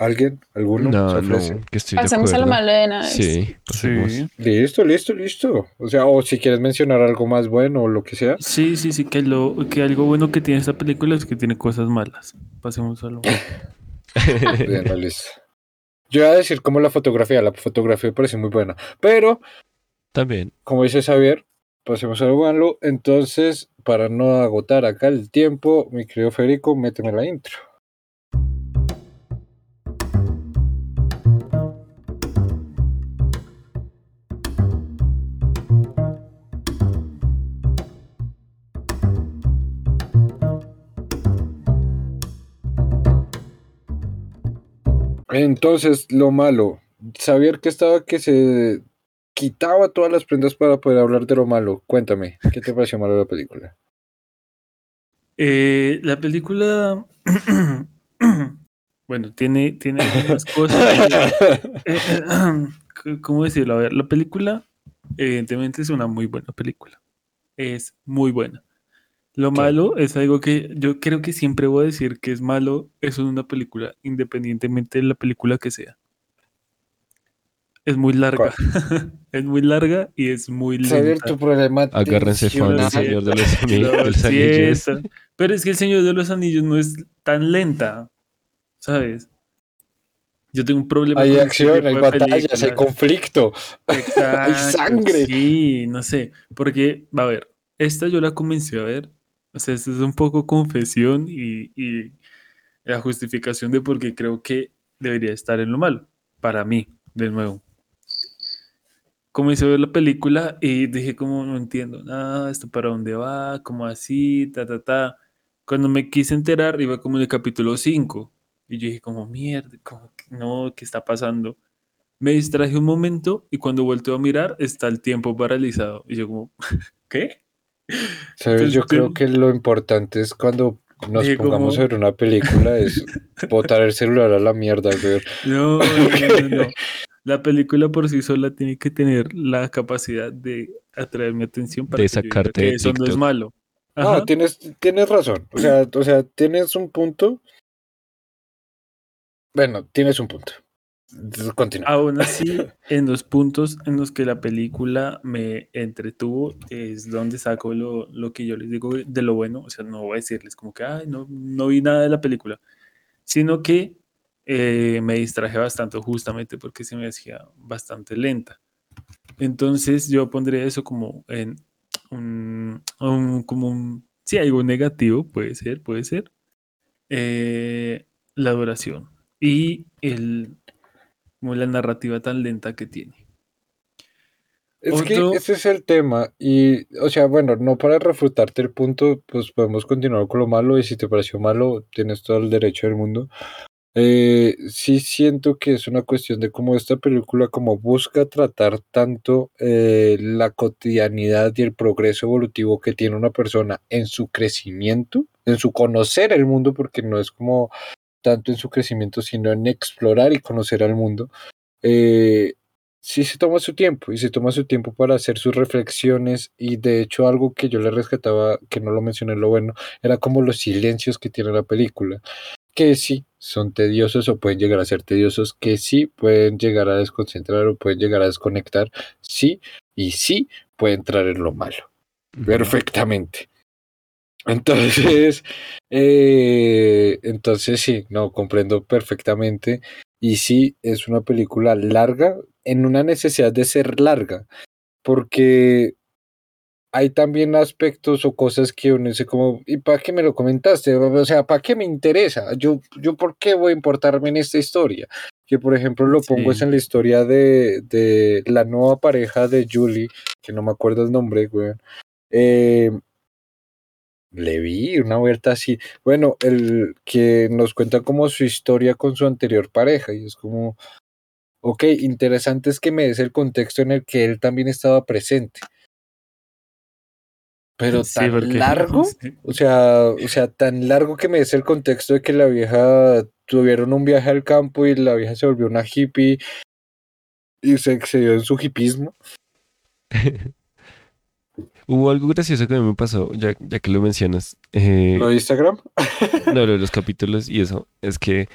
¿Alguien? ¿Alguno? No, no, que Pasamos a lo malo de nada. Sí, sí. Listo, listo, listo. O sea, o si quieres mencionar algo más bueno o lo que sea. Sí, sí, sí, que, lo, que algo bueno que tiene esta película es que tiene cosas malas. Pasemos a lo malo. Bien, listo. Yo iba a decir como la fotografía, la fotografía parece muy buena, pero... También. Como dice Xavier, pasemos a lo malo. Entonces, para no agotar acá el tiempo, mi querido Federico, méteme la intro. Entonces, lo malo, saber que estaba que se quitaba todas las prendas para poder hablar de lo malo. Cuéntame, ¿qué te pareció malo la película? Eh, la película, bueno, tiene, tiene algunas cosas. Eh, ¿Cómo decirlo? A ver, la película, evidentemente, es una muy buena película. Es muy buena. Lo malo es algo que yo creo que siempre voy a decir que es malo eso en una película, independientemente de la película que sea. Es muy larga. es muy larga y es muy lenta. tu problema. Agárrense fan del Señor de los Anillos. Pero es que el Señor de los Anillos no es tan lenta, ¿sabes? Yo tengo un problema. Hay acción, hay batallas, hay conflicto, hay sangre. Sí, no sé, porque, va a ver, esta yo la comencé a ver o sea, esto es un poco confesión y, la justificación de por qué creo que debería estar en lo malo. Para mí, de nuevo. Comencé a ver la película y dije como no entiendo nada, esto para dónde va, como así, ta, ta, ta. Cuando me quise enterar iba como en el capítulo 5 y yo dije como mierda, como no, ¿qué está pasando? Me distraje un momento y cuando vuelto a mirar está el tiempo paralizado y yo como, ¿qué? ¿Sabes? Yo creo que lo importante es cuando nos pongamos a ver una película es botar el celular a la mierda, güey. No, no, no, La película por sí sola tiene que tener la capacidad de atraer mi atención para de sacarte que eso no es malo. Ah, tienes, tienes razón. O sea, o sea, tienes un punto. Bueno, tienes un punto. Aún así, en los puntos en los que la película me entretuvo, es donde saco lo, lo, que yo les digo de lo bueno. O sea, no voy a decirles como que, ay, no, no vi nada de la película, sino que eh, me distraje bastante justamente porque se me hacía bastante lenta. Entonces yo pondría eso como en un, como un, sí, algo negativo, puede ser, puede ser, eh, la duración y el, como la narrativa tan lenta que tiene. Es que ese es el tema. Y, o sea, bueno, no para refutarte el punto, pues podemos continuar con lo malo. Y si te pareció malo, tienes todo el derecho del mundo. Eh, sí siento que es una cuestión de cómo esta película como busca tratar tanto eh, la cotidianidad y el progreso evolutivo que tiene una persona en su crecimiento, en su conocer el mundo, porque no es como tanto en su crecimiento, sino en explorar y conocer al mundo. Eh, sí se toma su tiempo y se toma su tiempo para hacer sus reflexiones y de hecho algo que yo le rescataba, que no lo mencioné lo bueno, era como los silencios que tiene la película que sí son tediosos o pueden llegar a ser tediosos, que sí pueden llegar a desconcentrar o pueden llegar a desconectar, sí, y sí pueden traer lo malo. Perfectamente. Entonces, eh, entonces sí, no, comprendo perfectamente. Y sí, es una película larga, en una necesidad de ser larga, porque hay también aspectos o cosas que uno dice como, ¿y para qué me lo comentaste? O sea, ¿para qué me interesa? Yo, yo ¿por qué voy a importarme en esta historia? Que por ejemplo lo pongo es en la historia de, de, la nueva pareja de Julie, que no me acuerdo el nombre, güey. Eh, le vi una vuelta así. Bueno, el que nos cuenta como su historia con su anterior pareja y es como, ok, interesante es que me des el contexto en el que él también estaba presente pero tan largo, o sea, o sea, tan largo que me des el contexto de que la vieja tuvieron un viaje al campo y la vieja se volvió una hippie y se excedió en su hipismo. Hubo algo gracioso que a mí me pasó, ya, ya que lo mencionas. Eh, ¿Lo de Instagram? no, lo de los capítulos y eso. Es que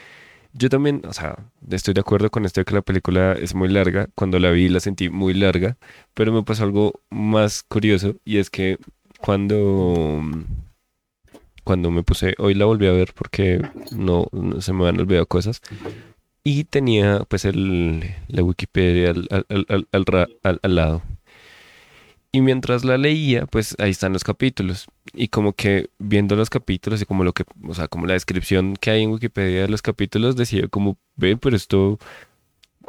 yo también, o sea, estoy de acuerdo con esto de que la película es muy larga. Cuando la vi la sentí muy larga, pero me pasó algo más curioso y es que cuando, cuando me puse, hoy la volví a ver porque no, se me han olvidado cosas. Y tenía pues el, la Wikipedia al, al, lado. Y mientras la leía, pues ahí están los capítulos. Y como que viendo los capítulos y como lo que, o sea, como la descripción que hay en Wikipedia de los capítulos, decía como, ve, pero esto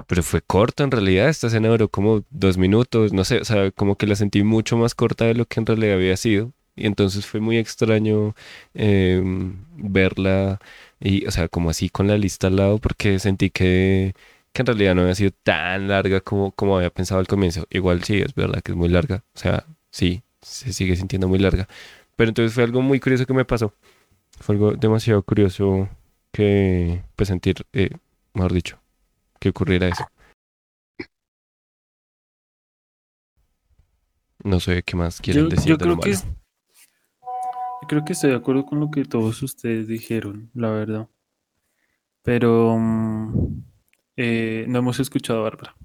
pero fue corto en realidad, esta escena duró como dos minutos, no sé, o sea, como que la sentí mucho más corta de lo que en realidad había sido. Y entonces fue muy extraño em, verla, y, o sea, como así con la lista al lado, porque sentí que, que en realidad no había sido tan larga como, como había pensado al comienzo. Igual sí, es verdad que es muy larga, o sea, sí, se sigue sintiendo muy larga. Pero entonces fue algo muy curioso que me pasó. Fue algo demasiado curioso que, pues, sentir, eh, mejor dicho, que ocurriera eso. No sé qué más quieren decir. Yo creo que creo que estoy de acuerdo con lo que todos ustedes dijeron, la verdad. Pero mm, eh, no hemos escuchado a Bárbara.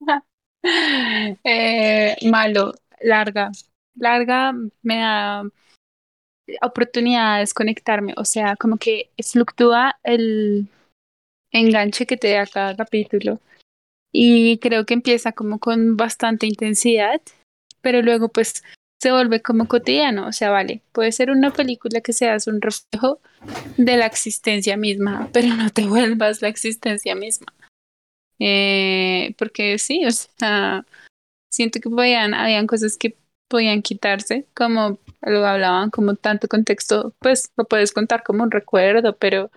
Eh, malo, larga. Larga me da oportunidad de desconectarme. O sea, como que fluctúa el, enganche que te da cada capítulo. Y creo que empieza como con bastante intensidad, pero luego pues se vuelve como cotidiano. O sea, vale, puede ser una película que seas un reflejo de la existencia misma, pero no te vuelvas la existencia misma. Eh, porque sí, o sea, siento que podían, habían cosas que podían quitarse, como lo hablaban, como tanto contexto, pues lo puedes contar como un recuerdo, pero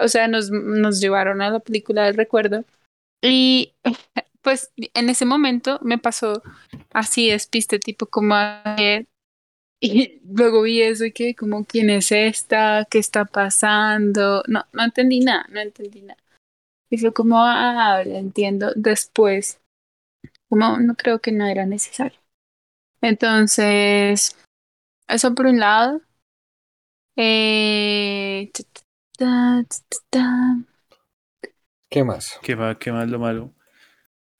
o sea, nos, nos llevaron a la película del recuerdo. Y pues en ese momento me pasó así despiste, tipo como y luego vi eso y que como quién es esta, qué está pasando, no, no entendí nada, no entendí nada. Y fue como, ah, entiendo después, como no creo que no era necesario. Entonces, eso por un lado. Eh, ¿Qué más? ¿Qué más, qué más lo malo?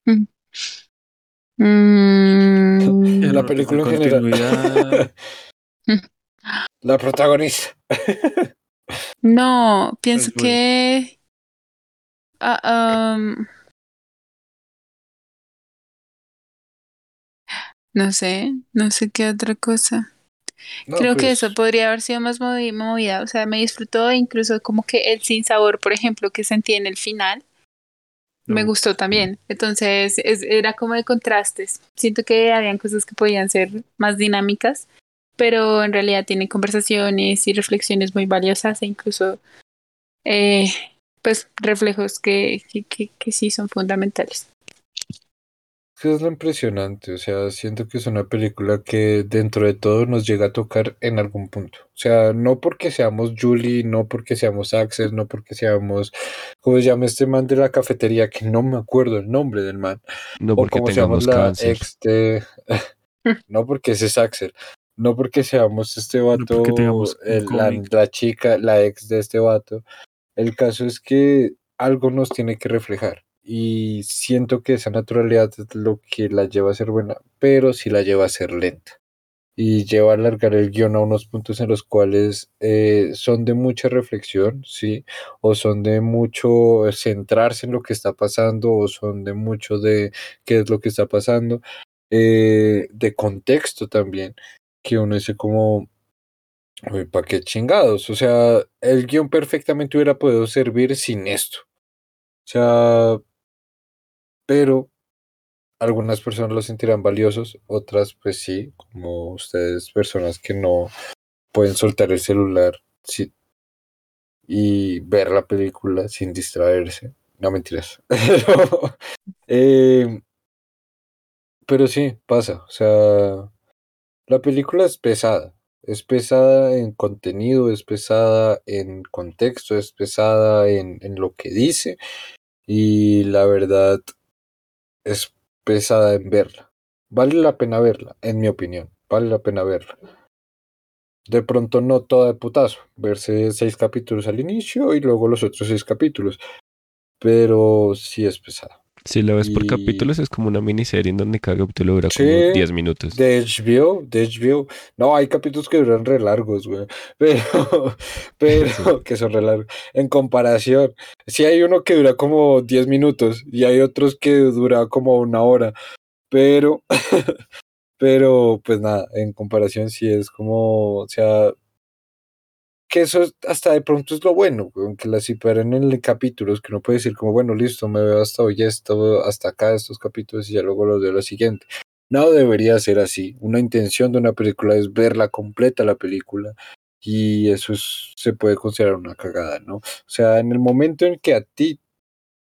Mm. La película en general. La protagonista. no, pienso que. Ah, no sé, no sé qué otra cosa. Creo que eso pues podría haber sido más movida, o sea, me disfrutó incluso como que el sin sabor, por ejemplo, que sentí en el final, me gustó también. Entonces, era como de contrastes. Siento que habían cosas que podían ser más dinámicas, pero en realidad tiene conversaciones y reflexiones muy valiosas e incluso eh, pues reflejos que, que, que sí son fundamentales es lo impresionante, o sea, siento que es una película que dentro de todo nos llega a tocar en algún punto. O sea, no porque seamos Julie, no porque seamos Axel, no porque seamos, ¿cómo se llama este man de la cafetería? Que no me acuerdo el nombre del man. No porque seamos la ex de... no porque ese es Axel. No porque seamos este vato, la, la chica, la ex de este vato. El caso es que algo nos tiene que reflejar y siento que esa naturalidad es lo que la lleva a ser buena, pero sí la lleva a ser lenta y lleva a alargar el guion a unos puntos en los cuales eh, son de mucha reflexión, ¿sí? O son de mucho centrarse en lo que está pasando, o son de mucho de qué es lo que está pasando, eh, de contexto también, que uno dice como, ¿para qué chingados? O sea, el guion perfectamente hubiera podido servir sin esto. O sea, pero algunas personas lo sentirán valiosos, otras pues sí, como ustedes, personas que no pueden soltar el celular y ver la película sin distraerse. No mentiras. Em, pero sí, pasa. O sea, la película es pesada. Es pesada en contenido, es pesada en contexto, es pesada en, en lo que dice. Y la verdad, es pesada en verla. Vale la pena verla, en mi opinión. Vale la pena verla. De pronto no toda de putazo. Verse seis capítulos al inicio y luego los otros seis capítulos. Pero sí es pesada. Si la ves por capítulos, es como una miniserie en donde cada capítulo dura como 10 minutos. De HBO, de HBO. No, hay capítulos que duran re largos, güey. Pero, pero, que son re largos. En comparación, sí hay uno que dura como 10 minutos y hay otros que dura como una hora. Pero, pero, pues nada, en comparación sí es como, o sea, que eso hasta de pronto es lo bueno, que la separen en capítulos, que no puede decir como, bueno, listo, me veo hasta hoy esto, hasta acá estos capítulos y ya luego los veo lo siguiente. No debería ser así. Una intención de una película es verla completa la película y eso se puede considerar una cagada, ¿no? O sea, en el momento en que a ti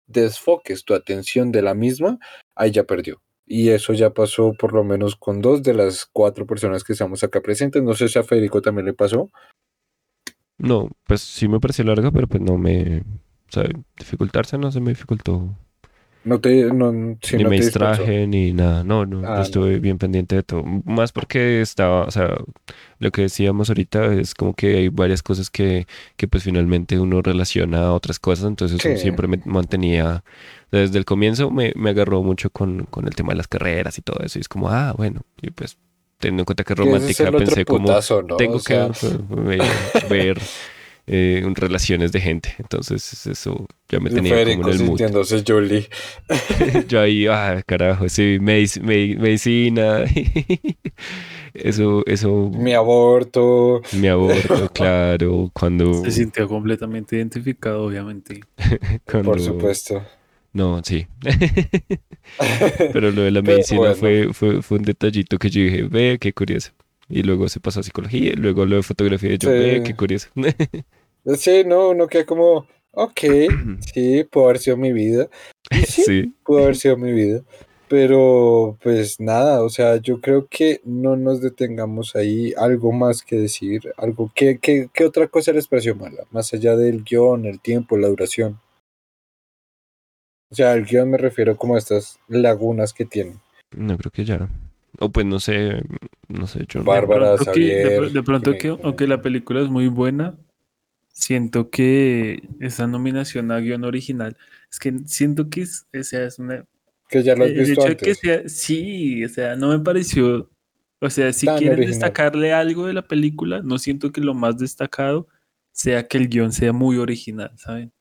desfoques tu atención de la misma, ahí ya perdió. Y eso ya pasó por lo menos con dos de las cuatro personas que estamos acá presentes. No sé si a Federico también le pasó. No, pues sí me pareció larga, pero pues no me... O sea, dificultarse no se me dificultó. No te... No, ni me distraje, ni nada. No, no, ah, estuve bien pendiente de todo. Más porque estaba, o sea, lo que decíamos ahorita es como que hay varias cosas que, que pues finalmente uno relaciona a otras cosas, entonces siempre me mantenía... Desde el comienzo me, me agarró mucho con, con el tema de las carreras y todo eso. Y es como, ah, bueno, y pues teniendo en cuenta que romántica pensé como tengo que ver, eh, relaciones de gente. Entonces eso ya me tenía como en el mood. Julie. Yo ahí, ah, carajo, sí, medicina. eso, eso. Mi aborto. Mi aborto, claro. Cuando. Se sintió completamente identificado, obviamente. Por supuesto. No, sí. Pero lo de la medicina fue, fue, fue, un detallito que yo dije, ve, qué curioso. Y luego se pasó a psicología, y luego lo de fotografía, yo, ve, qué curioso. sí, no, uno queda como, ok, sí, pudo haber sido mi vida. sí, sí, pudo haber sido mi vida. Pero pues nada, o sea, yo creo que no nos detengamos ahí, algo más que decir, algo que, que, que otra cosa les pareció mala, más allá del guion, el tiempo, la duración. O sea, el guion me refiero como a estas lagunas que tiene. No creo que ya. O pues no sé, no sé, yo Bárbara, de pronto, que, de, pronto que, aunque la película es muy buena, siento que esa nominación a guion original, es que siento que es, o sea, es una... Que ya lo has visto antes. Que sea, sí, o sea, no me pareció... O sea, si quieren destacarle algo de la película, no siento que lo más destacado sea que el guion sea muy original, ¿saben?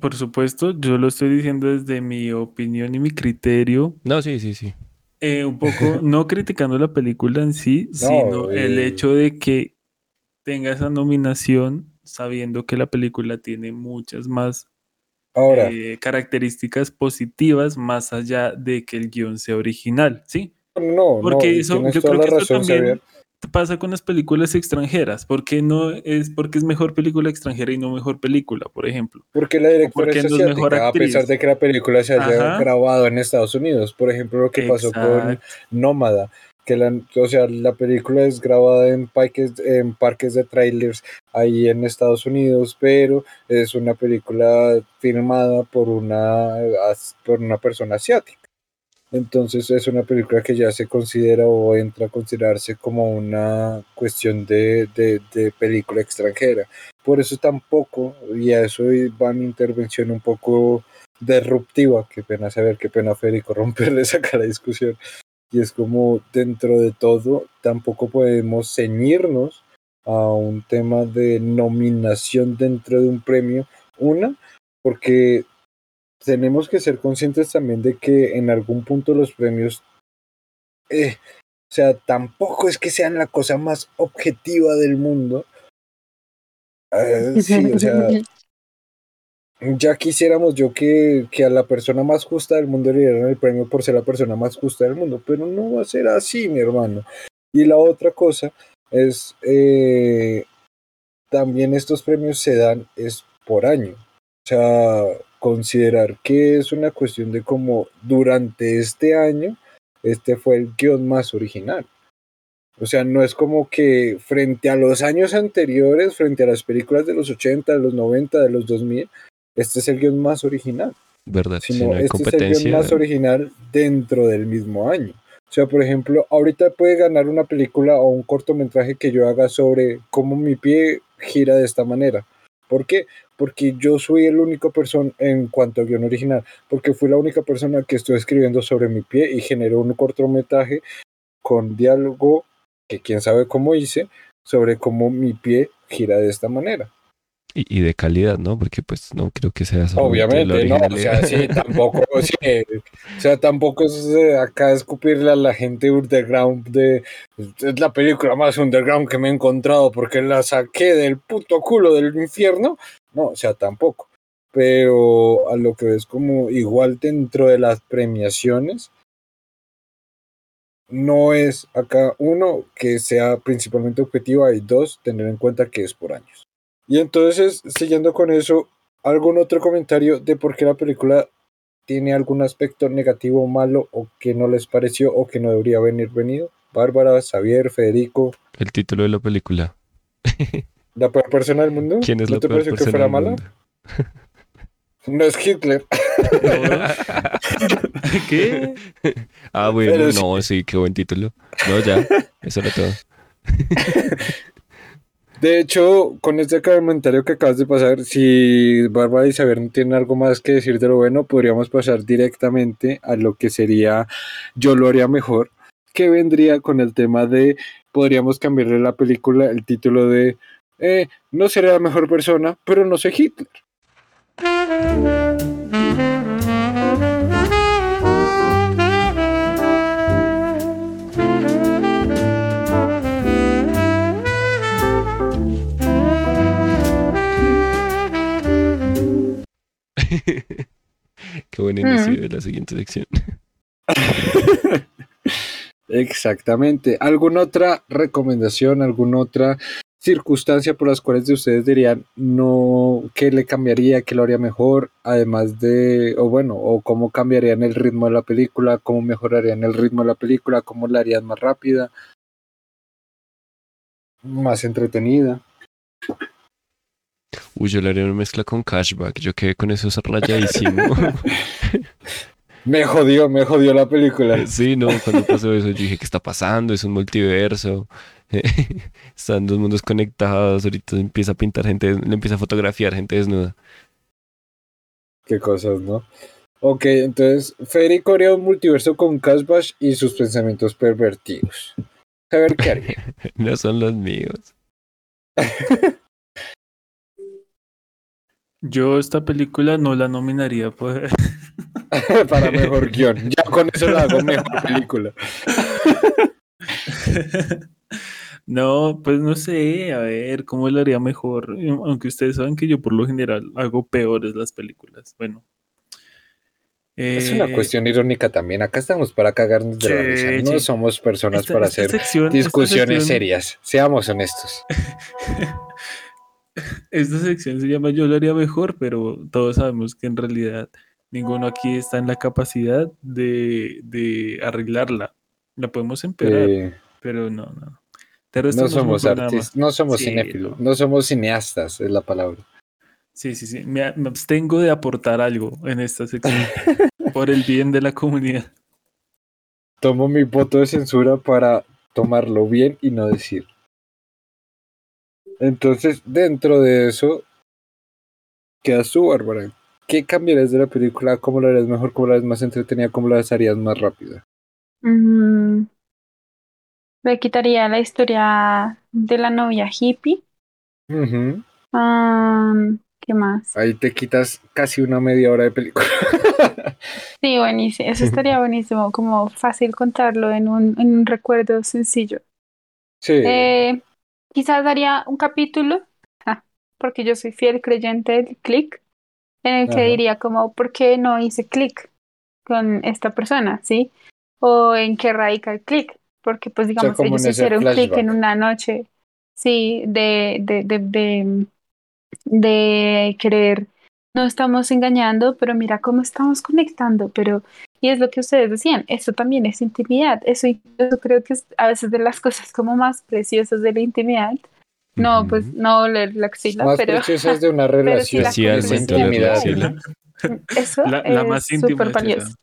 Por, supuesto, yo lo estoy diciendo desde mi opinión y mi criterio. No, sí, sí, sí. Eh, un poco, no criticando la película en sí, sino el hecho de que tenga esa nominación sabiendo que la película tiene muchas más eh, características positivas más allá de que el guion sea original, ¿sí? No, porque eso, yo creo que eso también, pasa con las películas extranjeras? ¿Por qué no es porque es mejor película extranjera y no mejor película, por ejemplo? Porque la directora es, mejor a pesar de que la película se haya grabado en Estados Unidos. Por ejemplo, lo que pasó con Nómada, que la, o sea, la película es grabada en parques, en parques de trailers ahí en Estados Unidos, pero es una película filmada por una, por una persona asiática. Entonces es una película que ya se considera o entra a considerarse como una cuestión de, de, película extranjera. Por eso tampoco, y a eso va mi intervención un poco disruptiva, qué pena saber, qué pena Federico romperle acá la discusión. Y es como dentro de todo, tampoco podemos ceñirnos a un tema de nominación dentro de un premio. Una, porque tenemos que ser conscientes también de que en algún punto los premios, eh, o sea, tampoco es que sean la cosa más objetiva del mundo. Eh, sí, o sea, ya quisiéramos yo que, que, a la persona más justa del mundo le dieran el premio por ser la persona más justa del mundo, pero no va a ser así, mi hermano. Y la otra cosa es, eh, también estos premios se dan es por año. O sea, considerar que es una cuestión de cómo durante este año este fue el guion más original. O sea, no es como que frente a los años anteriores, frente a las películas de los 80, de los 90, de los 2000, este es el guion más original. ¿Verdad? Sino este es el guion más original dentro del mismo año. O sea, por ejemplo, ahorita puede ganar una película o un cortometraje que yo haga sobre cómo mi pie gira de esta manera. ¿Por qué? Porque yo soy el único persona en cuanto a guion original, porque fui la única persona que estoy escribiendo sobre mi pie y generó un cortometraje con diálogo que quién sabe cómo hice sobre cómo mi pie gira de esta manera. Y, de calidad, ¿no? Porque pues no creo que sea Obviamente, no, o sea, sí, tampoco, o sea, tampoco es eh, acá escupirle a la gente underground de, es la película más underground que me he encontrado porque la saqué del puto culo del infierno, no, o sea, tampoco, pero a lo que ves como igual dentro de las premiaciones, no es acá uno que sea principalmente objetiva y dos, tener en cuenta que es por años. Y entonces, siguiendo con eso, ¿algún otro comentario de por qué la película tiene algún aspecto negativo o malo o que no les pareció o que no debería venir venido? Bárbara, Xavier, Federico. El título de la película. ¿La peor persona del mundo? ¿Quién es ¿No la te pareció que fuera mala? No es Hitler. ¿Qué? Ah, bueno, no, sí, qué buen título. No, ya, eso era todo. De hecho, con este comentario que acabas de pasar, si Bárbara y Isabel no tienen algo más que decir de lo bueno, podríamos pasar directamente a lo que sería Yo lo haría mejor, que vendría con el tema de, podríamos cambiarle la película, el título de, eh, no seré la mejor persona, pero no soy Hitler. Qué buen inicio mm. de la siguiente sección. Exactamente. ¿Alguna otra recomendación, alguna otra circunstancia por las cuales de ustedes dirían no que le cambiaría, que lo haría mejor, además de, o bueno, o cómo cambiarían el ritmo de la película, cómo mejorarían el ritmo de la película, cómo la harían más rápida, más entretenida? Uy, yo le haría una mezcla con cashback. Yo quedé con eso rayadísimo. me jodió, me jodió la película. Sí, no, cuando pasó eso, yo dije, ¿qué está pasando? Es un multiverso. Están dos mundos conectados. Ahorita empieza a pintar gente, le empieza a fotografiar gente desnuda. Qué cosas, ¿no? Ok, entonces Federico haría un multiverso con Cashback y sus pensamientos pervertidos. A ver qué haría. no son los míos. Yo esta película no la nominaría pues. para mejor guion. Ya con eso la hago mejor película. No, pues no sé, a ver, ¿cómo lo haría mejor? Aunque ustedes saben que yo por lo general hago peores las películas. Bueno. es una eh, cuestión irónica también. Acá estamos para cagarnos de la risa. No somos personas para hacer discusiones serias. Seamos honestos. esta sección se llama Yo lo haría mejor, pero todos sabemos que en realidad ninguno aquí está en la capacidad de, arreglarla. La podemos empeorar, pero no, no. No, somos artistas, no somos cinéfilos, no somos cineastas, es la palabra. Sí, sí, sí. Me, abstengo de aportar algo en esta sección por el bien de la comunidad. Tomo mi voto de censura para tomarlo bien y no decir. Entonces, dentro de eso, quedas tú, Bárbara. ¿Qué cambiarías de la película? ¿Cómo la harías mejor? ¿Cómo la harías más entretenida? ¿Cómo la harías más rápida? Mm, le quitaría la historia de la novia hippie. ¿Qué más? Ahí te quitas casi una media hora de película. sí, buenísimo. Eso estaría buenísimo, como fácil contarlo en un, en un recuerdo sencillo. Sí. Eh, quizás daría un capítulo, porque yo soy fiel creyente del click, en el que diría como, ¿por qué no hice click con esta persona? ¿Sí? O en qué radica el click, porque pues digamos, ellos hicieron click en una noche, sí, de, de, de, de de querer, no estamos engañando, pero mira cómo estamos conectando, pero, y es lo que ustedes decían, eso también es intimidad, eso, eso creo que es a veces de las cosas como más preciosas de la intimidad. No, pues no leer la axila, más pero... preciosas de una relación. Sí, intimidad. Eso la, la es súper valioso.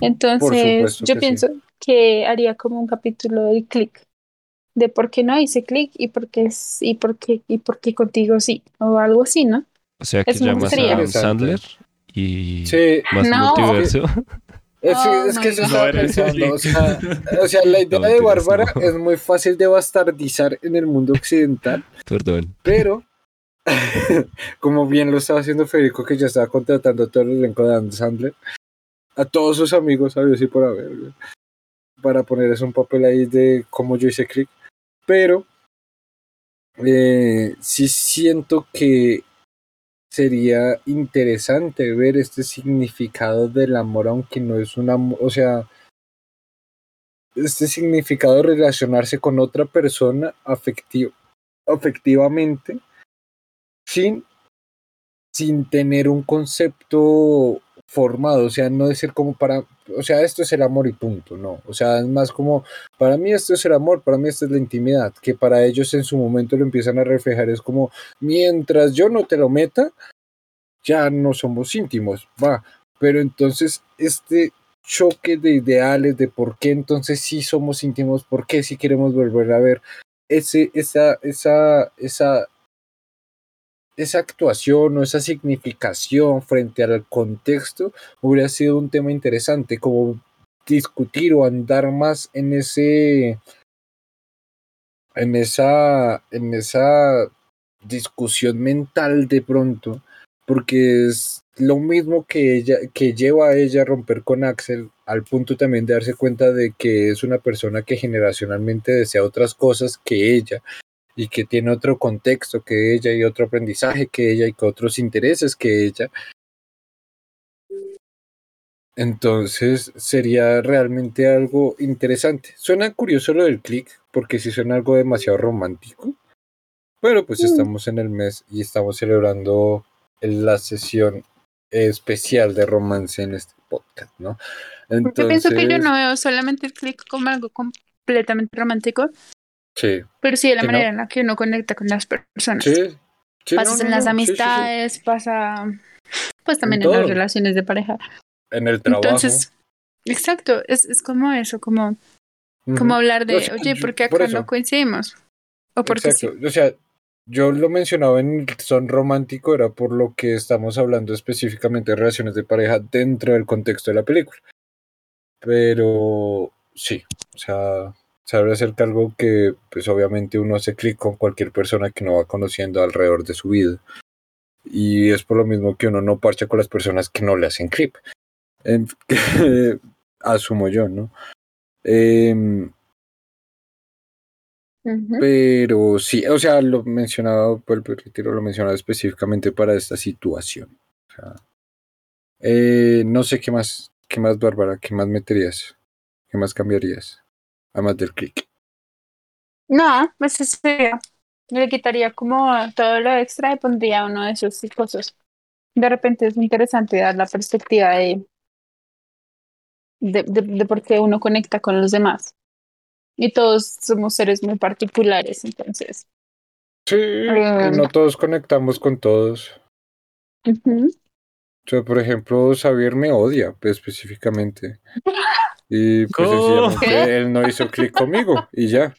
Entonces, yo pienso que haría como un capítulo de click de por qué no hice clic y por qué y por qué y por qué contigo sí o algo así, ¿no? O sea que llamas a Sandler y más multiverso. Es, es, que eso estaba pensando, o sea, o sea, la idea de Bárbara es muy fácil de bastardizar en el mundo occidental. Perdón. Pero, como bien lo estaba haciendo Federico, que ya estaba contratando a todo el elenco de Adam Sandler, a todos sus amigos, sabes, sí por haber, para ponerles un papel ahí de cómo yo hice clic. Pero eh, sí siento que sería interesante ver este significado del amor, aunque no es un amor, o sea, este significado de relacionarse con otra persona afectivo, afectivamente sin, sin tener un concepto formado, o sea, no de ser como para, o sea, esto es el amor y punto, no, o sea, es más como, para mí esto es el amor, para mí esto es la intimidad, que para ellos en su momento lo empiezan a reflejar, es como, mientras yo no te lo meta, ya no somos íntimos, va, pero entonces este choque de ideales, de por qué entonces sí somos íntimos, por qué sí queremos volver a ver, ese, esa, esa, esa esa actuación o esa significación frente al contexto hubiera sido un tema interesante, como discutir o andar más en ese en esa en esa discusión mental de pronto porque es lo mismo que ella que lleva a ella a romper con Axel al punto también de darse cuenta de que es una persona que generacionalmente desea otras cosas que ella y que tiene otro contexto que ella y otro aprendizaje que ella y que otros intereses que ella. Entonces sería realmente algo interesante. Suena curioso lo del click, porque si suena algo demasiado romántico. Pero pues mm. estamos en el mes y estamos celebrando la sesión especial de romance en este podcast, ¿no? Entonces... Yo pienso que yo no veo solamente el click como algo completamente romántico, Sí. Pero sí, de la manera en la que uno conecta con las personas. Sí. pasa en las amistades, pasa pues también en, las relaciones de pareja. En el trabajo. Entonces, exacto, es, es como eso, como, como hablar de, oye, ¿por qué acá no coincidimos? O porque exacto. O sea, yo lo mencionaba en el son romántico, era por lo que estamos hablando específicamente de relaciones de pareja dentro del contexto de la película. Pero sí, o sea, saber acerca algo que pues obviamente uno hace clic con cualquier persona que no va conociendo alrededor de su vida. Y es por lo mismo que uno no parcha con las personas que no le hacen clip. asumo yo, ¿no? Em, pero sí, o sea, lo mencionaba, el retiro lo mencionaba específicamente para esta situación. Eh, no sé qué más, qué más, Bárbara, qué más meterías, qué más cambiarías, además del click. No, pues sería. Le quitaría como todo lo extra y pondría uno de esos cosas. De repente es muy interesante dar la perspectiva de, de, de, por qué uno conecta con los demás. Y todos somos seres muy particulares, entonces. Sí, no todos conectamos con todos. Por ejemplo, Xavier me odia pues, específicamente. Y pues él no hizo clic conmigo y ya.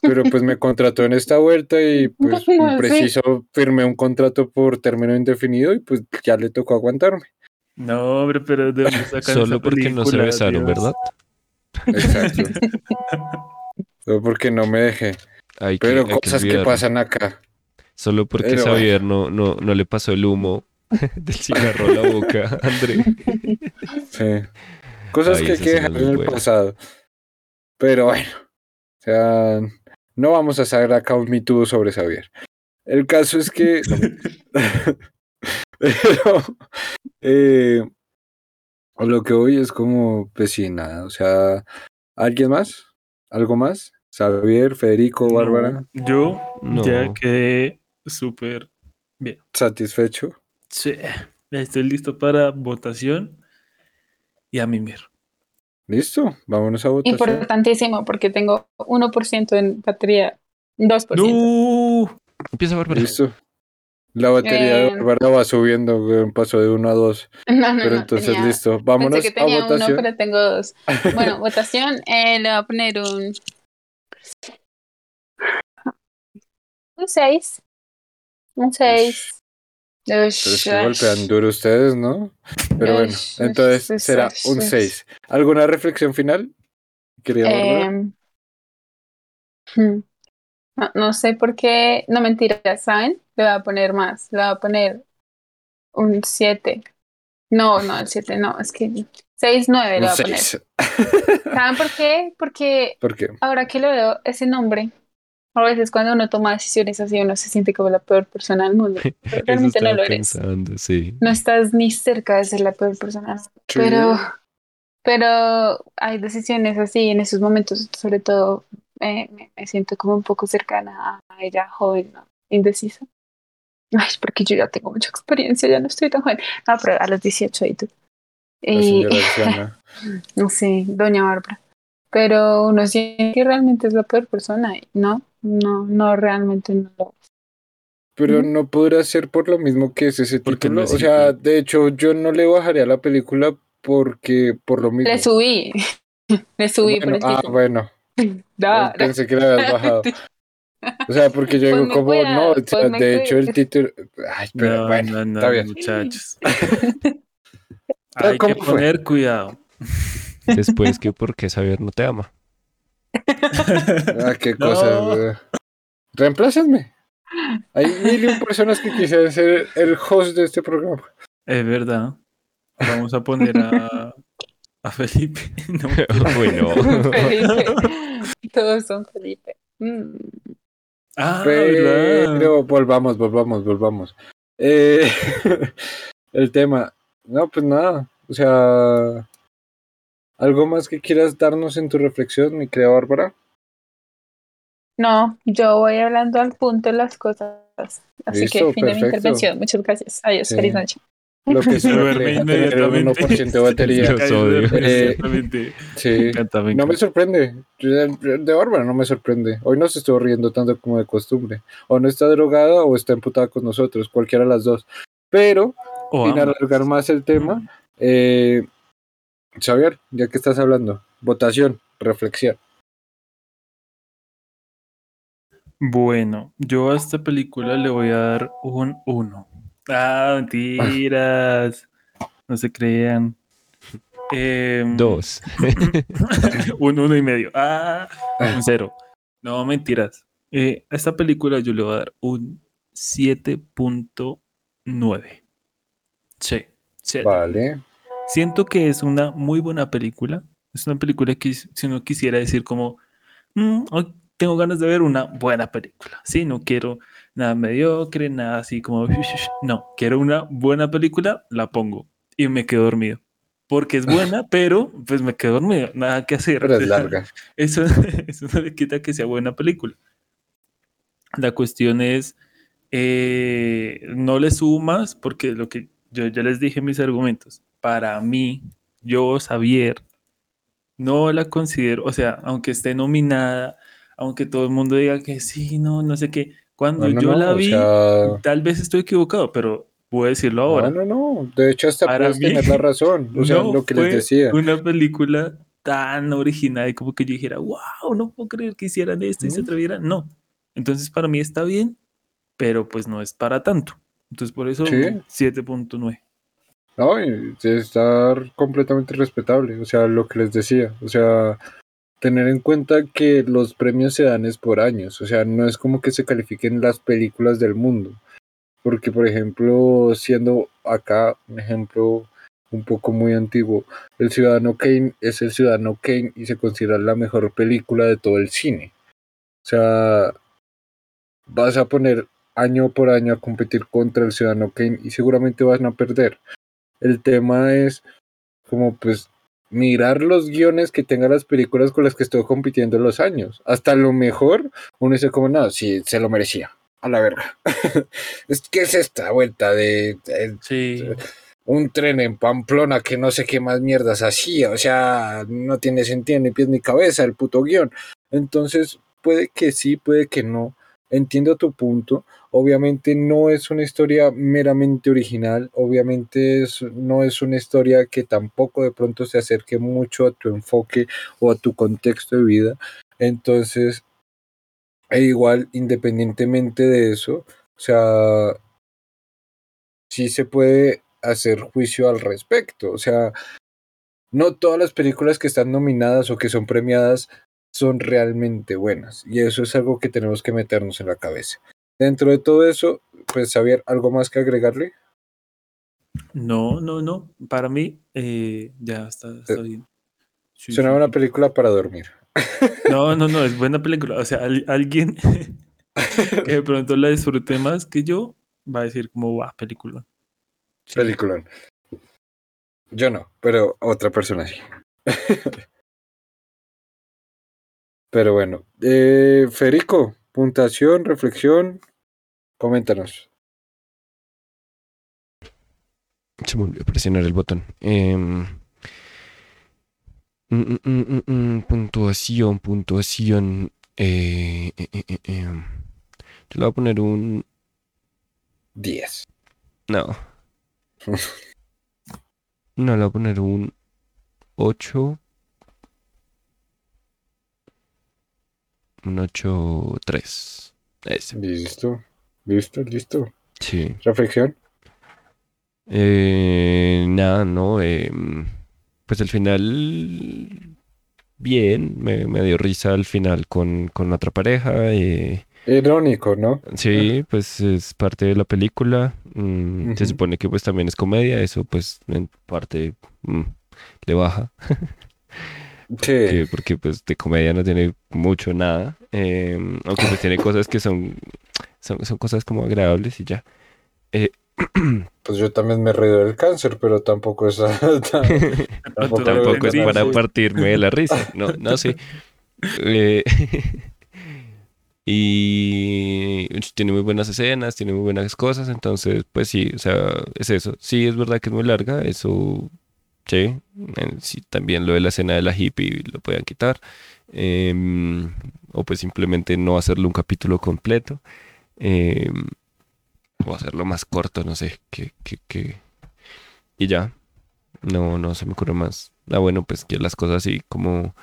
Pero pues me contrató en esta vuelta y pues preciso firmé un contrato por término indefinido y pues ya le tocó aguantarme. No, hombre, pero ¿de dónde Solo porque no se besaron, ¿verdad? Exacto. Solo porque no me dejé. pero cosas que, pasan acá. Solo porque Xavier no, no, no le pasó el humo del cigarro a la boca, André. Sí. Cosas que hay que dejar en el pasado. Pero bueno. O sea, no vamos a saber acá un mito sobre Xavier. El caso es que. Pero. Eh, lo que hoy es como, pues O sea, ¿alguien más? ¿Algo más? Xavier, Federico, Bárbara. Yo ya quedé súper bien. ¿Satisfecho? Sí. Estoy listo para votación y a mimir. Listo, vámonos a votación. Importantísimo porque tengo 1% en batería, 2%. No. Empieza Bárbara. Listo. La batería de eh, Bárbara va subiendo, un paso de 1 a 2. No, no, pero entonces listo, vámonos Pensé que tenía a votación. Uno, pero tengo dos. Bueno, votación, eh, le voy a poner un un 6. Un 6. Pero se golpean duro ustedes, ¿no? Pero bueno, entonces será un 6. ¿Alguna reflexión final? Quería eh, no, no, sé por qué, no mentira, ¿saben? Le voy a poner más, le voy a poner un 7. No, no, el 7 no, es que 6, 9 le voy a poner. ¿Saben por qué? Porque ¿Por qué? ahora que lo veo, ese nombre a veces cuando uno toma decisiones así, uno se siente como la peor persona del mundo. realmente no lo eres. No estás ni cerca de ser la peor persona. Pero, pero hay decisiones así en esos momentos, sobre todo me, siento como un poco cercana a ella, joven, indecisa. Ay, porque yo ya tengo mucha experiencia, ya no estoy tan joven. No, pero a los 18 y tú. Y, no sé, doña Bárbara. Pero uno siente que realmente es la peor persona, ¿no? No, no, realmente no lo pero no podrá ser por lo mismo que es ese título. o sea, de hecho, yo no le bajaría a la película porque por lo mismo. Le subí. Le subí por el Ah, bueno. Pensé que le habías bajado. O sea, porque yo digo, como no, de hecho, el título. Ay, pero bueno, no, está bien. muchachos. Hay que poner cuidado. Después que porque saber no te ama. ah, qué cosa. Reemplácenme. Hay mil personas que quisieran ser el host de este programa. Es verdad. Vamos a poner a, a Felipe. bueno. Todos son Felipe. Mm. Ah, Pero volvamos, volvamos, volvamos. Eh, el tema. No, pues nada. O sea, ¿Algo más que quieras darnos en tu reflexión, mi querida Bárbara? No, yo voy hablando al punto de las cosas. Así que fin de mi intervención. Muchas gracias. Adiós, feliz noche. Lo que se duerme inmediatamente. 1% de batería. Eh, sí. No me sorprende. De Bárbara no me sorprende. Hoy no se estuvo riendo tanto como de costumbre. O no está drogada o está emputada con nosotros. Cualquiera de las dos. Pero, sin alargar más el tema, eh, Xavier, ya que estás hablando, votación, reflexión. Bueno, yo a esta película le voy a dar un 1. Ah, mentiras. No se crean. Em, Dos. un uno y medio. Ah, un cero. No, mentiras. Eh, a esta película yo le voy a dar un 7.9. Sí, sí. Vale. Siento que es una muy buena película. Es una película que si uno quisiera decir como, mm, tengo ganas de ver una buena película. Sí, no quiero nada mediocre, nada así como, no, quiero una buena película, la pongo. y me quedo dormido. Porque es buena, pero pues me quedo dormido, nada que hacer. Pero es larga. Eso, eso no le quita que sea buena película. La cuestión es, eh, no le sumas, porque lo que yo ya les dije mis argumentos. Para mí, yo, Xavier, no la considero, o sea, aunque esté nominada, aunque todo el mundo diga que sí, no, no sé qué. Cuando yo la vi, tal vez estoy equivocado, pero puedo decirlo ahora. No, no, no. De hecho, hasta Para puedes tener la razón. O sea, lo que les decía. Una película tan original y como que yo dijera, wow, no puedo creer que hicieran esto y se atrevieran. No. Entonces, para mí está bien, pero pues no es para tanto. Entonces, por eso 7.9. No, está completamente respetable. O sea, lo que les decía. O sea, tener en cuenta que los premios se dan es por años, o sea, no es como que se califiquen las películas del mundo, porque por ejemplo, siendo acá un ejemplo un poco muy antiguo, El Ciudadano Kane es El Ciudadano Kane y se considera la mejor película de todo el cine. O sea, vas a poner año por año a competir contra El Ciudadano Kane y seguramente van a perder. El tema es como pues mirar los guiones que tengan las películas con las que estoy compitiendo en los años. Hasta lo mejor uno dice como, no, sí, se lo merecía. A la verga. es que es esta vuelta de, un tren en Pamplona que no sé qué más mierdas hacía. O sea, no tiene sentido ni pies ni cabeza el puto guion. Entonces, puede que sí, puede que no. Entiendo tu punto, Obviamente no es una historia meramente original, obviamente no es una historia que tampoco de pronto se acerque mucho a tu enfoque o a tu contexto de vida. Entonces, e igual, independientemente de eso, o sea, sí se puede hacer juicio al respecto. O sea, no todas las películas que están nominadas o que son premiadas son realmente buenas. Y eso es algo que tenemos que meternos en la cabeza. Dentro de todo eso, pues Xavier, ¿algo más que agregarle? No, no, no. Para mí eh, ya está, está eh, bien. Es una buena película para dormir. No, no, no, es buena película. O sea, alguien que de pronto la disfrute más que yo va a decir como va, película. Película. Yo no, pero otra persona sí. pero bueno, eh, Federico, puntuación, reflexión, Coméntanos. Se me olvidó presionar el botón. Em, mm, mm, mm, puntuación, puntuación. Eh, eh, eh, em. Yo le voy a poner un 10. No. no, le voy a poner un 8. Un 8-3. Listo. Listo, listo. Sí. ¿Reflexión? Eh, nada, no. Eh, pues el final, bien. Me, me, dio risa al final con, con otra pareja. Eh, Irónico, ¿no? Sí, pues es parte de la película. Mm, se supone que pues también es comedia. Eso pues en parte mm, le baja. Sí. Porque, pues de comedia no tiene mucho nada. Eh, aunque pues tiene cosas que son son, cosas como agradables y ya. Eh, pues yo también me reído del cáncer, pero tampoco es, tampoco, es para partirme de la risa. No, no sí. Eh, y tiene muy buenas escenas, tiene muy buenas cosas, entonces, pues sí, o sea, es eso. Sí, es verdad que es muy larga, eso, sí. sí también lo de la escena de la hippie lo puedan quitar. Em, o pues simplemente no hacerle un capítulo completo. Eh, o hacerlo más corto, no sé, que, que, Y ya, no, no se me ocurre más. Ah, bueno, pues que las cosas así como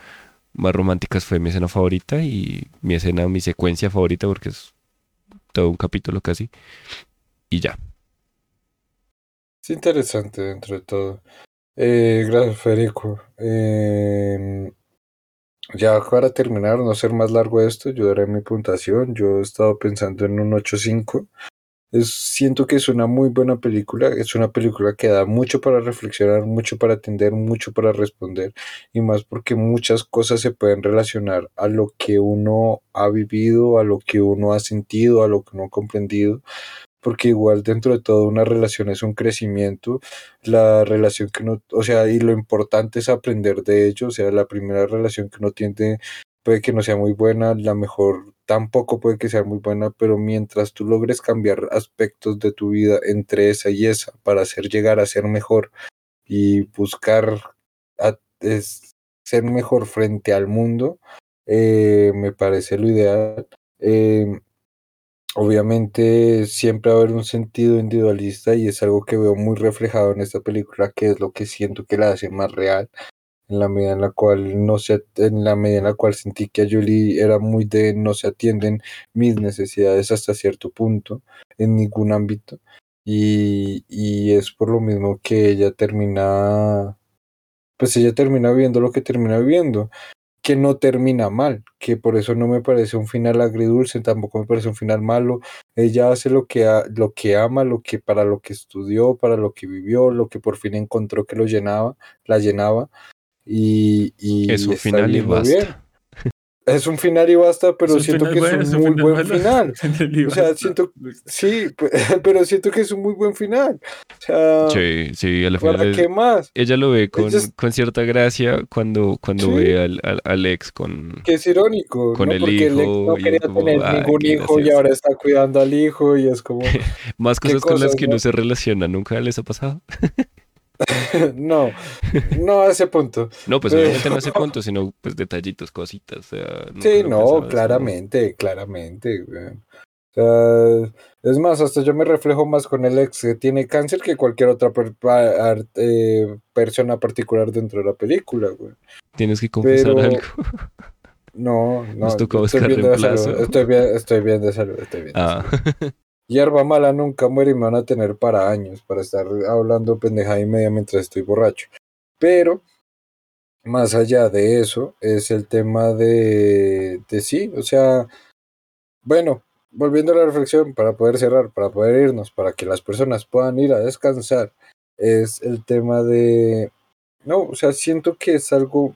más románticas fue mi escena favorita y mi escena, mi secuencia favorita porque es todo un capítulo casi. Y ya. Es interesante dentro de todo. Eh, gracias, Federico. Eh, ya para terminar, no ser más largo esto, yo daré mi puntuación. Yo he estado pensando en un 8.5. Es, siento que es una muy buena película. Es una película que da mucho para reflexionar, mucho para atender, mucho para responder. Y más porque muchas cosas se pueden relacionar a lo que uno ha vivido, a lo que uno ha sentido, a lo que uno ha comprendido. Porque igual dentro de todo una relación es un crecimiento, la relación que no, o sea, y lo importante es aprender de ello, o sea, la primera relación que uno tiene puede que no sea muy buena, la mejor tampoco puede que sea muy buena, pero mientras tú logres cambiar aspectos de tu vida entre esa y esa para hacer llegar a ser mejor y buscar ser mejor frente al mundo, eh, me parece lo ideal. Eh, obviamente siempre va a haber un sentido individualista y es algo que veo muy reflejado en esta película, que es lo que siento que la hace más real en la medida en la cual no se en la medida en la cual sentí que a Julie era muy de no se atienden mis necesidades hasta cierto punto en ningún ámbito y, y es por lo mismo que ella termina pues ella termina viendo lo que termina viendo que no termina mal, que por eso no me parece un final agridulce, tampoco me parece un final malo. Ella hace lo que, lo que ama, lo que para lo que estudió, para lo que vivió, lo que por fin encontró que lo llenaba, la llenaba y, y es un final y basta. Es un final y basta, pero siento que es un muy buen final. O sea, siento, sí, pero siento que es un muy buen final. O sea, sí, sí, a la final. ¿Para qué más? Ella lo ve con, con cierta gracia cuando, cuando ve al, al, ex con. Que es irónico. Con el Porque hijo. El ex no quería tener ningún hijo y ahora está cuidando al hijo y es como. más cosas con las que no se relaciona, ¿nunca les ha pasado? no, no a ese punto. No, pues obviamente no a ese punto, sino pues detallitos, cositas. sí, no, claramente, claramente. O sea, es más, hasta yo me reflejo más con el ex que tiene cáncer que cualquier otra eh, persona particular dentro de la película, güey. Tienes que confesar algo. No, no. Nos tocó buscar reemplazo. Estoy bien, estoy bien de salud, estoy bien. Ah. Hierba mala nunca muere y me van a tener para años, para estar hablando pendejada y media mientras estoy borracho. Pero, más allá de eso, es el tema de, de sí, o sea, bueno, volviendo a la reflexión, para poder cerrar, para poder irnos, para que las personas puedan ir a descansar, es el tema de, no, o sea, siento que es algo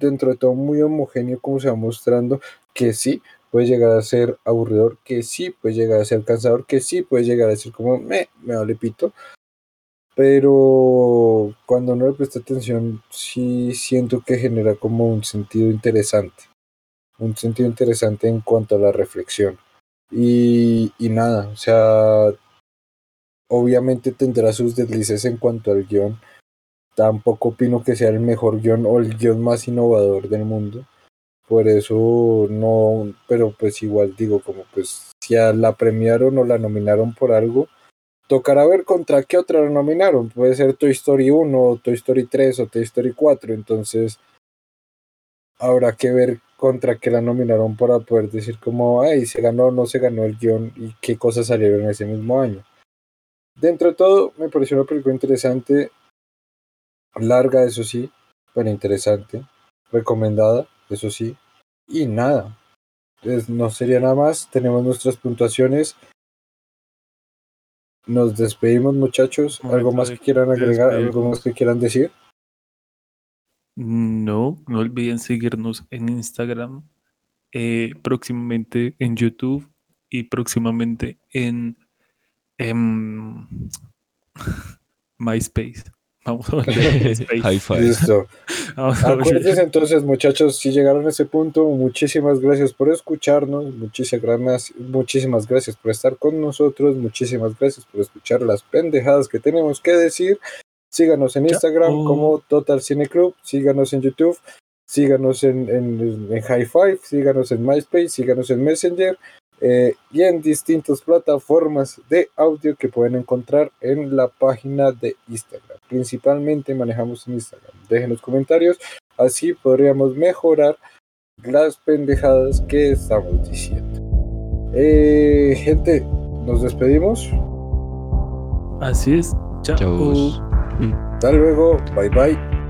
dentro de todo muy homogéneo como se va mostrando, que sí, puede llegar a ser aburridor, que sí puede llegar a ser cansador, que sí puede llegar a ser como me, me vale pito. Pero cuando no le presta atención, sí siento que genera como un sentido interesante. Un sentido interesante en cuanto a la reflexión. Y, y nada, o sea, obviamente tendrá sus deslices en cuanto al guion. Tampoco opino que sea el mejor guion o el guion más innovador del mundo por eso no, pero pues igual digo, como pues si a la premiaron o la nominaron por algo, tocará ver contra qué otra la nominaron. Puede ser Toy Story 1, o Toy Story 3 o Toy Story 4, entonces habrá que ver contra qué la nominaron para poder decir como, ay, se ganó o no se ganó el guion y qué cosas salieron ese mismo año. Dentro de todo, me pareció una película interesante, larga, eso sí, pero interesante, recomendada eso sí. Y nada, pues no sería nada más. Tenemos nuestras puntuaciones. Nos despedimos, muchachos. ¿Algo más que quieran agregar? ¿Algo más que quieran decir? No, no olviden seguirnos en Instagram, eh, próximamente en YouTube y próximamente en, en MySpace. Vamos a ver. High five. Listo. Acuérdense entonces, muchachos, si llegaron a ese punto, muchísimas gracias por escucharnos, muchísimas, muchísimas gracias por estar con nosotros, muchísimas gracias por escuchar las pendejadas que tenemos que decir. Síganos en Instagram como Total Cine Club, síganos en YouTube, síganos en, en, en High Five, síganos en MySpace, síganos en Messenger eh, y en distintas plataformas de audio que pueden encontrar en la página de Instagram. Principalmente manejamos en Instagram. Dejen los comentarios, así podríamos mejorar las pendejadas que estamos diciendo. Eh, gente, nos despedimos. Así es. Chao. Hasta luego. Bye bye.